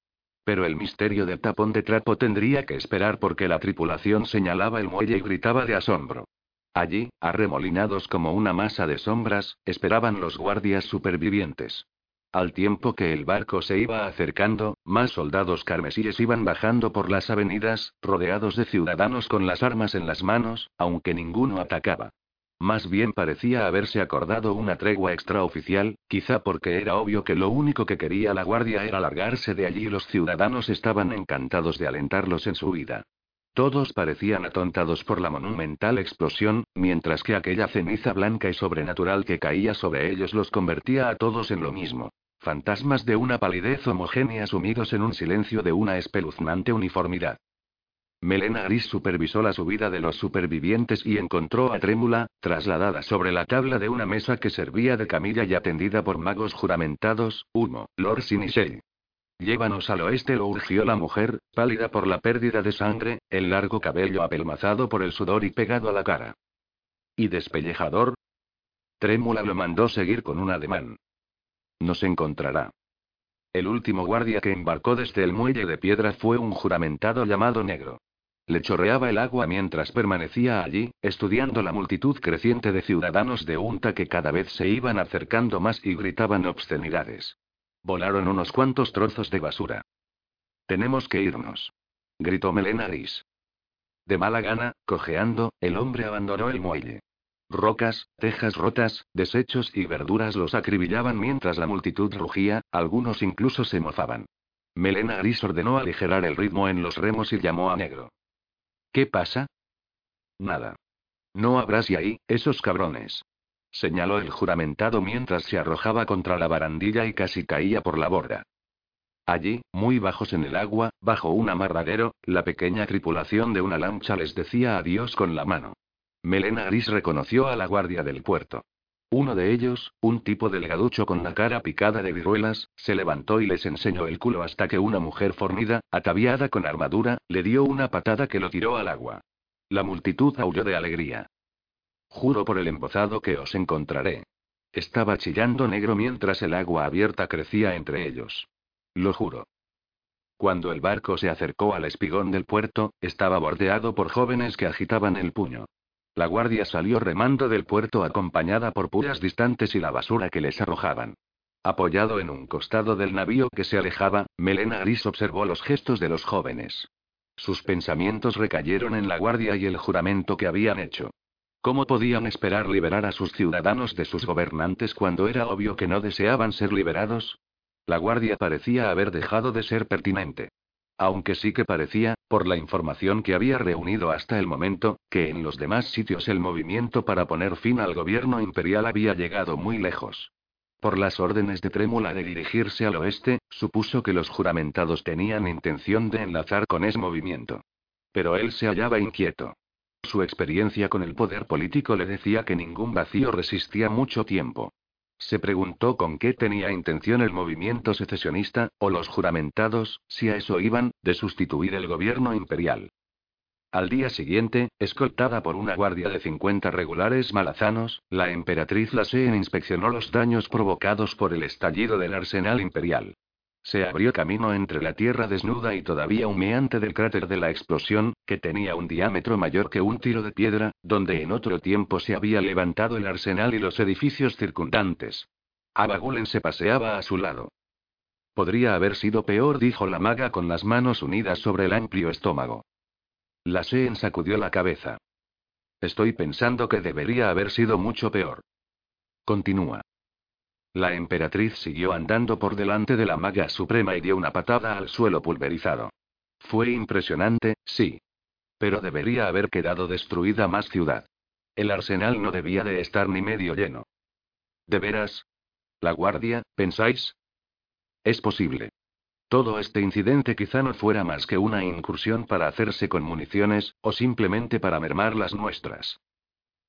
Pero el misterio del tapón de trapo tendría que esperar porque la tripulación señalaba el muelle y gritaba de asombro. Allí, arremolinados como una masa de sombras, esperaban los guardias supervivientes. Al tiempo que el barco se iba acercando, más soldados carmesíes iban bajando por las avenidas, rodeados de ciudadanos con las armas en las manos, aunque ninguno atacaba. Más bien parecía haberse acordado una tregua extraoficial, quizá porque era obvio que lo único que quería la guardia era largarse de allí y los ciudadanos estaban encantados de alentarlos en su vida. Todos parecían atontados por la monumental explosión, mientras que aquella ceniza blanca y sobrenatural que caía sobre ellos los convertía a todos en lo mismo. Fantasmas de una palidez homogénea sumidos en un silencio de una espeluznante uniformidad. Melena Gris supervisó la subida de los supervivientes y encontró a Trémula, trasladada sobre la tabla de una mesa que servía de camilla y atendida por magos juramentados, Humo, Lord Sinishell. Llévanos al oeste, lo urgió la mujer, pálida por la pérdida de sangre, el largo cabello apelmazado por el sudor y pegado a la cara. ¿Y despellejador? Trémula lo mandó seguir con un ademán. Nos encontrará. El último guardia que embarcó desde el muelle de piedra fue un juramentado llamado Negro. Le chorreaba el agua mientras permanecía allí, estudiando la multitud creciente de ciudadanos de Unta que cada vez se iban acercando más y gritaban obscenidades. Volaron unos cuantos trozos de basura. Tenemos que irnos. Gritó Melena Gris. De mala gana, cojeando, el hombre abandonó el muelle. Rocas, tejas rotas, desechos y verduras los acribillaban mientras la multitud rugía, algunos incluso se mofaban. Melena Gris ordenó aligerar el ritmo en los remos y llamó a Negro. ¿Qué pasa? Nada. No habrás y ahí, esos cabrones. Señaló el juramentado mientras se arrojaba contra la barandilla y casi caía por la borda. Allí, muy bajos en el agua, bajo un amarradero, la pequeña tripulación de una lancha les decía adiós con la mano. Melena Gris reconoció a la guardia del puerto. Uno de ellos, un tipo delgaducho con la cara picada de viruelas, se levantó y les enseñó el culo hasta que una mujer fornida, ataviada con armadura, le dio una patada que lo tiró al agua. La multitud aulló de alegría. Juro por el embozado que os encontraré. Estaba chillando negro mientras el agua abierta crecía entre ellos. Lo juro. Cuando el barco se acercó al espigón del puerto, estaba bordeado por jóvenes que agitaban el puño. La guardia salió remando del puerto acompañada por puras distantes y la basura que les arrojaban. Apoyado en un costado del navío que se alejaba, Melena Gris observó los gestos de los jóvenes. Sus pensamientos recayeron en la guardia y el juramento que habían hecho. ¿Cómo podían esperar liberar a sus ciudadanos de sus gobernantes cuando era obvio que no deseaban ser liberados? La guardia parecía haber dejado de ser pertinente. Aunque sí que parecía, por la información que había reunido hasta el momento, que en los demás sitios el movimiento para poner fin al gobierno imperial había llegado muy lejos. Por las órdenes de Trémula de dirigirse al oeste, supuso que los juramentados tenían intención de enlazar con ese movimiento. Pero él se hallaba inquieto. Su experiencia con el poder político le decía que ningún vacío resistía mucho tiempo. Se preguntó con qué tenía intención el movimiento secesionista, o los juramentados, si a eso iban, de sustituir el gobierno imperial. Al día siguiente, escoltada por una guardia de 50 regulares malazanos, la emperatriz Laseen inspeccionó los daños provocados por el estallido del arsenal imperial. Se abrió camino entre la tierra desnuda y todavía humeante del cráter de la explosión, que tenía un diámetro mayor que un tiro de piedra, donde en otro tiempo se había levantado el arsenal y los edificios circundantes. Abagulen se paseaba a su lado. Podría haber sido peor, dijo la maga con las manos unidas sobre el amplio estómago. La Seen sacudió la cabeza. Estoy pensando que debería haber sido mucho peor. Continúa. La emperatriz siguió andando por delante de la maga suprema y dio una patada al suelo pulverizado. Fue impresionante, sí. Pero debería haber quedado destruida más ciudad. El arsenal no debía de estar ni medio lleno. ¿De veras? ¿La guardia, pensáis? Es posible. Todo este incidente quizá no fuera más que una incursión para hacerse con municiones, o simplemente para mermar las nuestras.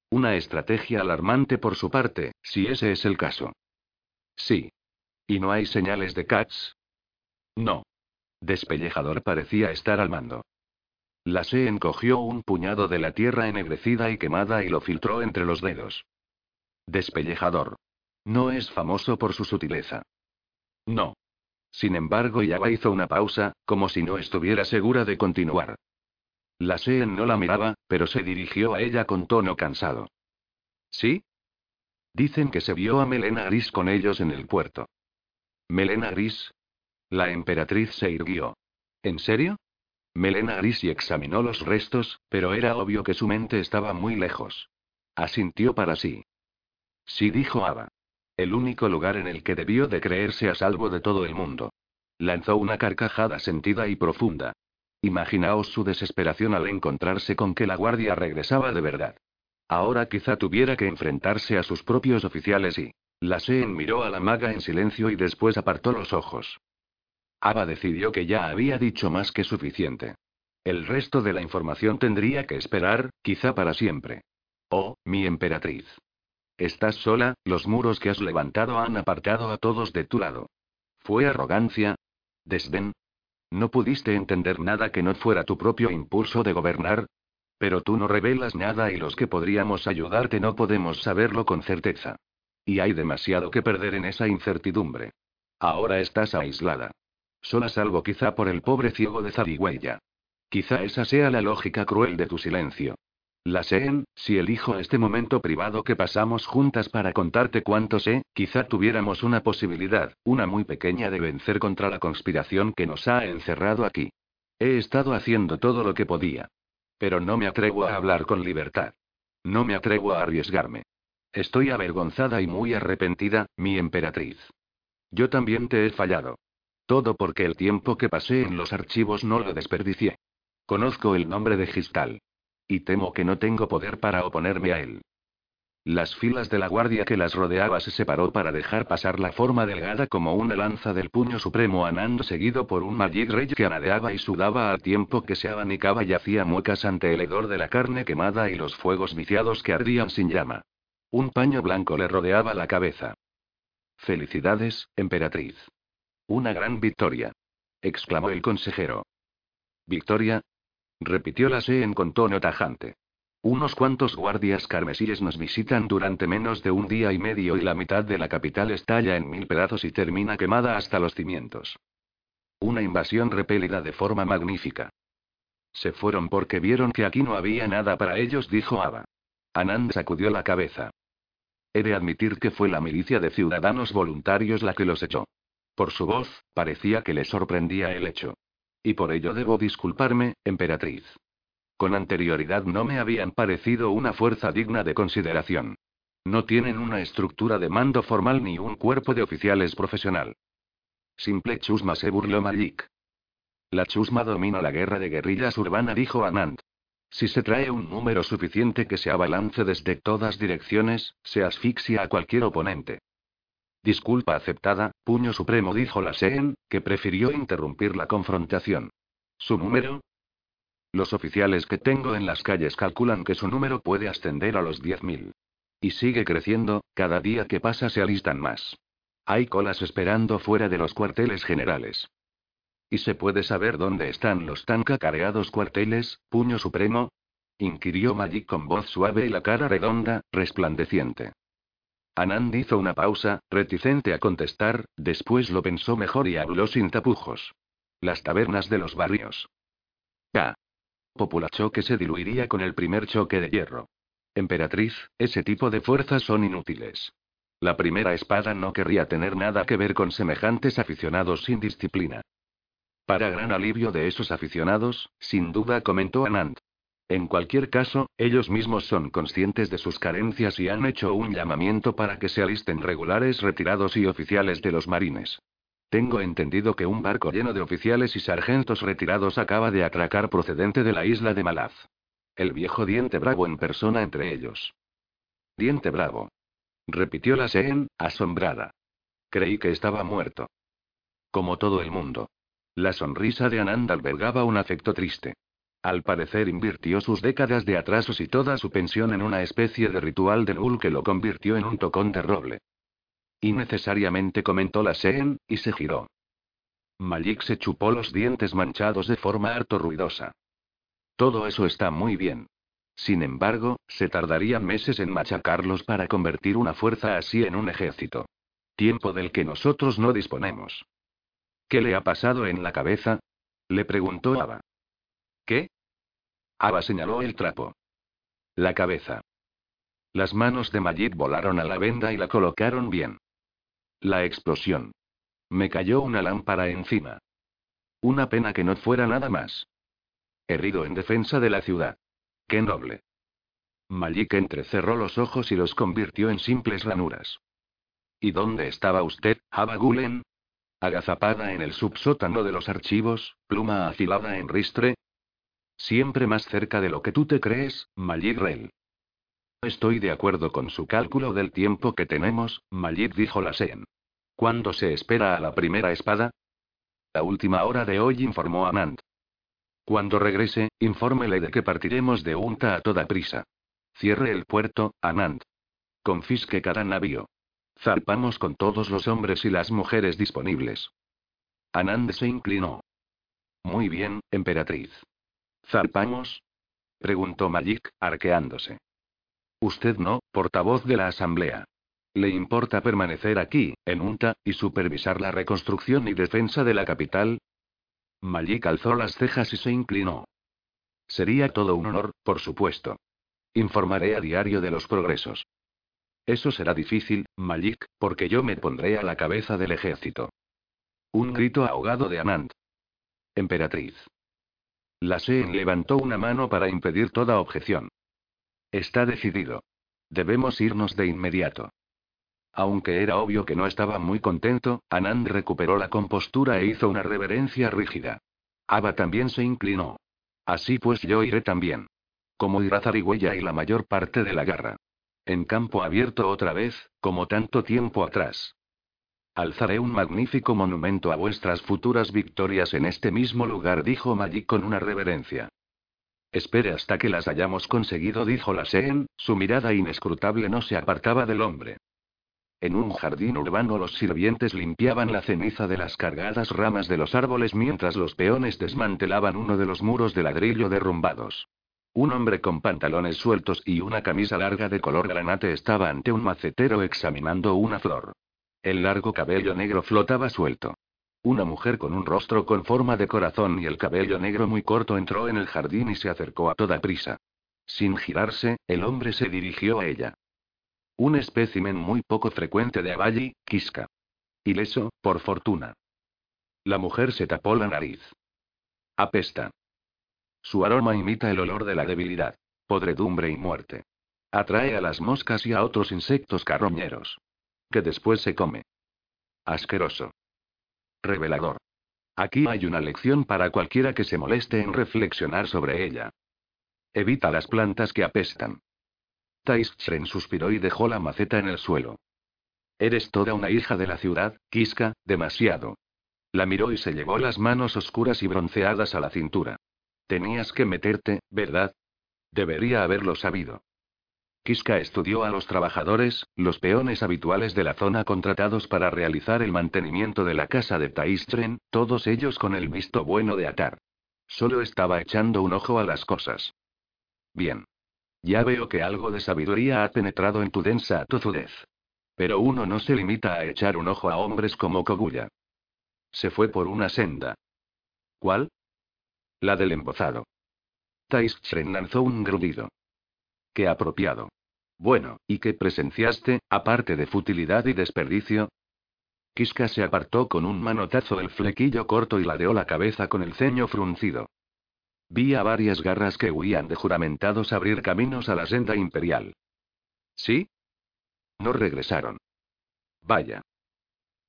Una estrategia alarmante por su parte, si ese es el caso. Sí. ¿Y no hay señales de Katz? No. Despellejador parecía estar al mando. La Se encogió un puñado de la tierra ennegrecida y quemada y lo filtró entre los dedos. Despellejador. No es famoso por su sutileza. No. Sin embargo, Yaba hizo una pausa, como si no estuviera segura de continuar. La Seen no la miraba, pero se dirigió a ella con tono cansado. ¿Sí? Dicen que se vio a Melena Gris con ellos en el puerto. ¿Melena Gris? La emperatriz se irguió. ¿En serio? Melena Gris y examinó los restos, pero era obvio que su mente estaba muy lejos. Asintió para sí. Sí dijo Ava. El único lugar en el que debió de creerse a salvo de todo el mundo. Lanzó una carcajada sentida y profunda. Imaginaos su desesperación al encontrarse con que la guardia regresaba de verdad. Ahora quizá tuviera que enfrentarse a sus propios oficiales y... La Seen miró a la maga en silencio y después apartó los ojos. Ava decidió que ya había dicho más que suficiente. El resto de la información tendría que esperar, quizá para siempre. Oh, mi emperatriz. Estás sola, los muros que has levantado han apartado a todos de tu lado. ¿Fue arrogancia? ¿Desdén? ¿No pudiste entender nada que no fuera tu propio impulso de gobernar? Pero tú no revelas nada y los que podríamos ayudarte no podemos saberlo con certeza. Y hay demasiado que perder en esa incertidumbre. Ahora estás aislada. Sola salvo quizá por el pobre ciego de Zarigüeya. Quizá esa sea la lógica cruel de tu silencio. La Seen, si elijo este momento privado que pasamos juntas para contarte cuánto sé, quizá tuviéramos una posibilidad, una muy pequeña de vencer contra la conspiración que nos ha encerrado aquí. He estado haciendo todo lo que podía. Pero no me atrevo a hablar con libertad. No me atrevo a arriesgarme. Estoy avergonzada y muy arrepentida, mi emperatriz. Yo también te he fallado. Todo porque el tiempo que pasé en los archivos no lo desperdicié. Conozco el nombre de Gistal. Y temo que no tengo poder para oponerme a él. Las filas de la guardia que las rodeaba se separó para dejar pasar la forma delgada como una lanza del puño supremo Anand seguido por un Majid Rey que anadeaba y sudaba al tiempo que se abanicaba y hacía muecas ante el hedor de la carne quemada y los fuegos viciados que ardían sin llama. Un paño blanco le rodeaba la cabeza. Felicidades, emperatriz. Una gran victoria. exclamó el consejero. ¿Victoria? repitió la Seen con tono tajante. Unos cuantos guardias carmesíes nos visitan durante menos de un día y medio y la mitad de la capital estalla en mil pedazos y termina quemada hasta los cimientos. Una invasión repelida de forma magnífica. Se fueron porque vieron que aquí no había nada para ellos, dijo Ava. Anand sacudió la cabeza. He de admitir que fue la milicia de ciudadanos voluntarios la que los echó. Por su voz, parecía que le sorprendía el hecho. Y por ello debo disculparme, emperatriz. Con anterioridad no me habían parecido una fuerza digna de consideración. No tienen una estructura de mando formal ni un cuerpo de oficiales profesional. Simple chusma se burló Malik. La chusma domina la guerra de guerrillas urbana, dijo Anand. Si se trae un número suficiente que se abalance desde todas direcciones, se asfixia a cualquier oponente. Disculpa aceptada, puño supremo, dijo la Seen, que prefirió interrumpir la confrontación. ¿Su número? Los oficiales que tengo en las calles calculan que su número puede ascender a los 10.000. Y sigue creciendo, cada día que pasa se alistan más. Hay colas esperando fuera de los cuarteles generales. ¿Y se puede saber dónde están los tan cacareados cuarteles, puño supremo? inquirió Magic con voz suave y la cara redonda, resplandeciente. Anand hizo una pausa, reticente a contestar, después lo pensó mejor y habló sin tapujos. Las tabernas de los barrios. K. Populacho se diluiría con el primer choque de hierro. Emperatriz, ese tipo de fuerzas son inútiles. La primera espada no querría tener nada que ver con semejantes aficionados sin disciplina. Para gran alivio de esos aficionados, sin duda comentó Anand. En cualquier caso, ellos mismos son conscientes de sus carencias y han hecho un llamamiento para que se alisten regulares retirados y oficiales de los marines. Tengo entendido que un barco lleno de oficiales y sargentos retirados acaba de atracar procedente de la isla de Malaz. El viejo Diente Bravo en persona entre ellos. Diente Bravo. Repitió la Seen, asombrada. Creí que estaba muerto. Como todo el mundo. La sonrisa de Anand albergaba un afecto triste. Al parecer invirtió sus décadas de atrasos y toda su pensión en una especie de ritual de Nul que lo convirtió en un tocón de roble. Innecesariamente comentó la Seen, y se giró. Malik se chupó los dientes manchados de forma harto ruidosa. Todo eso está muy bien. Sin embargo, se tardarían meses en machacarlos para convertir una fuerza así en un ejército. Tiempo del que nosotros no disponemos. ¿Qué le ha pasado en la cabeza? Le preguntó Ava. ¿Qué? Ava señaló el trapo. La cabeza. Las manos de Majid volaron a la venda y la colocaron bien. La explosión. Me cayó una lámpara encima. Una pena que no fuera nada más. Herido en defensa de la ciudad. Qué noble. Malik entrecerró los ojos y los convirtió en simples ranuras. ¿Y dónde estaba usted, Ava Gulen? Agazapada en el subsótano de los archivos, pluma afilada en ristre. Siempre más cerca de lo que tú te crees, Majid Rel. Estoy de acuerdo con su cálculo del tiempo que tenemos, Majid dijo la Sen. ¿Cuándo se espera a la primera espada? La última hora de hoy, informó Anand. Cuando regrese, infórmele de que partiremos de Unta a toda prisa. Cierre el puerto, Anand. Confisque cada navío. Zarpamos con todos los hombres y las mujeres disponibles. Anand se inclinó. Muy bien, emperatriz. ¿Zarpamos? Preguntó Malik, arqueándose. Usted no, portavoz de la Asamblea. ¿Le importa permanecer aquí, en UNTA, y supervisar la reconstrucción y defensa de la capital? Malik alzó las cejas y se inclinó. Sería todo un honor, por supuesto. Informaré a diario de los progresos. Eso será difícil, Malik, porque yo me pondré a la cabeza del ejército. Un grito ahogado de Anand. Emperatriz. La Seen levantó una mano para impedir toda objeción. Está decidido. Debemos irnos de inmediato. Aunque era obvio que no estaba muy contento, Anand recuperó la compostura e hizo una reverencia rígida. Ava también se inclinó. Así pues yo iré también. Como irá Zarigüeya y la mayor parte de la garra. En campo abierto otra vez, como tanto tiempo atrás. Alzaré un magnífico monumento a vuestras futuras victorias en este mismo lugar, dijo Magik con una reverencia. Espere hasta que las hayamos conseguido, dijo la Seen, su mirada inescrutable no se apartaba del hombre. En un jardín urbano los sirvientes limpiaban la ceniza de las cargadas ramas de los árboles mientras los peones desmantelaban uno de los muros de ladrillo derrumbados. Un hombre con pantalones sueltos y una camisa larga de color granate estaba ante un macetero examinando una flor. El largo cabello negro flotaba suelto. Una mujer con un rostro con forma de corazón y el cabello negro muy corto entró en el jardín y se acercó a toda prisa. Sin girarse, el hombre se dirigió a ella. Un espécimen muy poco frecuente de Avalli, Kiska. Ileso, por fortuna. La mujer se tapó la nariz. Apesta. Su aroma imita el olor de la debilidad, podredumbre y muerte. Atrae a las moscas y a otros insectos carroñeros. Que después se come. Asqueroso. Revelador. Aquí hay una lección para cualquiera que se moleste en reflexionar sobre ella. Evita las plantas que apestan. Taischren suspiró y dejó la maceta en el suelo. Eres toda una hija de la ciudad, Kiska, demasiado. La miró y se llevó las manos oscuras y bronceadas a la cintura. Tenías que meterte, ¿verdad? Debería haberlo sabido. Kiska estudió a los trabajadores, los peones habituales de la zona contratados para realizar el mantenimiento de la casa de Taistren, todos ellos con el visto bueno de Atar. Solo estaba echando un ojo a las cosas. Bien. Ya veo que algo de sabiduría ha penetrado en tu densa tozudez. Pero uno no se limita a echar un ojo a hombres como Koguya. Se fue por una senda. ¿Cuál? La del embozado. Taistren lanzó un grudido. Qué apropiado. Bueno, ¿y qué presenciaste, aparte de futilidad y desperdicio? Kiska se apartó con un manotazo el flequillo corto y ladeó la cabeza con el ceño fruncido. Vi a varias garras que huían de juramentados abrir caminos a la senda imperial. ¿Sí? No regresaron. Vaya.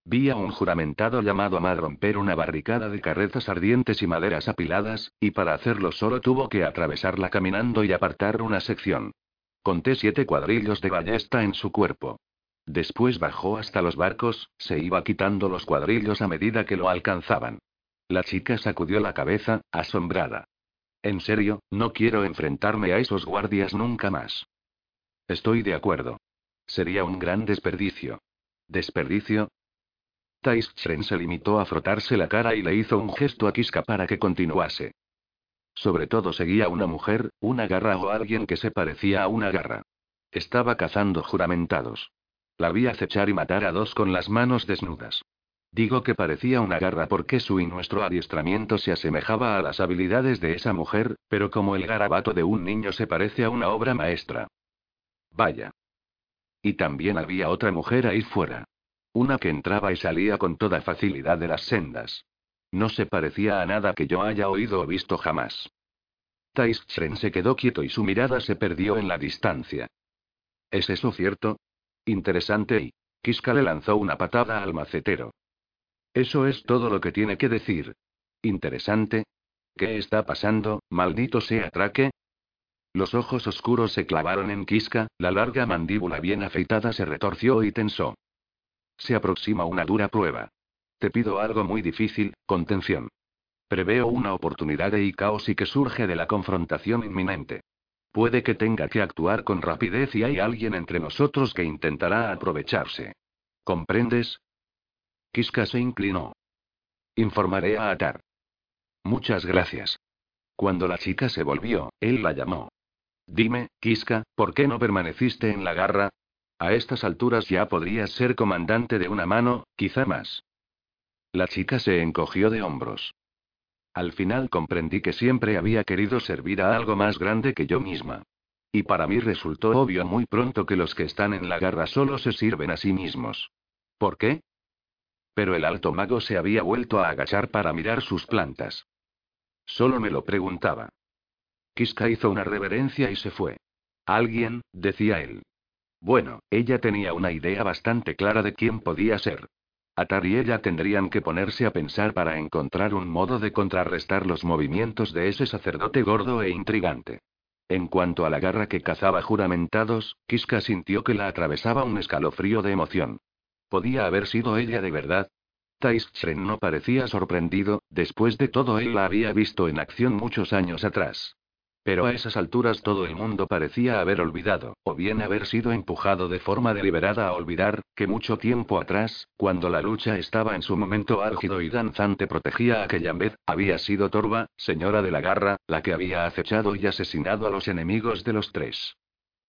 Vi a un juramentado llamado Amad romper una barricada de carrezas ardientes y maderas apiladas, y para hacerlo solo tuvo que atravesarla caminando y apartar una sección. Conté siete cuadrillos de ballesta en su cuerpo. Después bajó hasta los barcos, se iba quitando los cuadrillos a medida que lo alcanzaban. La chica sacudió la cabeza, asombrada. En serio, no quiero enfrentarme a esos guardias nunca más. Estoy de acuerdo. Sería un gran desperdicio. ¿Desperdicio? Taistren se limitó a frotarse la cara y le hizo un gesto a Kiska para que continuase. Sobre todo seguía una mujer, una garra o alguien que se parecía a una garra. Estaba cazando juramentados. La vi acechar y matar a dos con las manos desnudas. Digo que parecía una garra porque su y nuestro adiestramiento se asemejaba a las habilidades de esa mujer, pero como el garabato de un niño se parece a una obra maestra. Vaya. Y también había otra mujer ahí fuera. Una que entraba y salía con toda facilidad de las sendas. No se parecía a nada que yo haya oído o visto jamás. Taischren se quedó quieto y su mirada se perdió en la distancia. ¿Es eso cierto? Interesante y. Kiska le lanzó una patada al macetero. Eso es todo lo que tiene que decir. Interesante. ¿Qué está pasando, maldito sea Traque? Los ojos oscuros se clavaron en Kiska, la larga mandíbula bien afeitada se retorció y tensó. Se aproxima una dura prueba. Te pido algo muy difícil, contención. Preveo una oportunidad de caos y que surge de la confrontación inminente. Puede que tenga que actuar con rapidez y hay alguien entre nosotros que intentará aprovecharse. ¿Comprendes? Kiska se inclinó. Informaré a Atar. Muchas gracias. Cuando la chica se volvió, él la llamó. Dime, Kiska, ¿por qué no permaneciste en la garra? A estas alturas ya podrías ser comandante de una mano, quizá más. La chica se encogió de hombros. Al final comprendí que siempre había querido servir a algo más grande que yo misma. Y para mí resultó obvio muy pronto que los que están en la garra solo se sirven a sí mismos. ¿Por qué? Pero el alto mago se había vuelto a agachar para mirar sus plantas. Solo me lo preguntaba. Kiska hizo una reverencia y se fue. Alguien, decía él. Bueno, ella tenía una idea bastante clara de quién podía ser. Atar y ella tendrían que ponerse a pensar para encontrar un modo de contrarrestar los movimientos de ese sacerdote gordo e intrigante. En cuanto a la garra que cazaba juramentados, Kiska sintió que la atravesaba un escalofrío de emoción. ¿Podía haber sido ella de verdad? Taishren no parecía sorprendido, después de todo él la había visto en acción muchos años atrás. Pero a esas alturas todo el mundo parecía haber olvidado, o bien haber sido empujado de forma deliberada a olvidar, que mucho tiempo atrás, cuando la lucha estaba en su momento álgido y danzante protegía a aquella vez, había sido Torba, señora de la garra, la que había acechado y asesinado a los enemigos de los tres.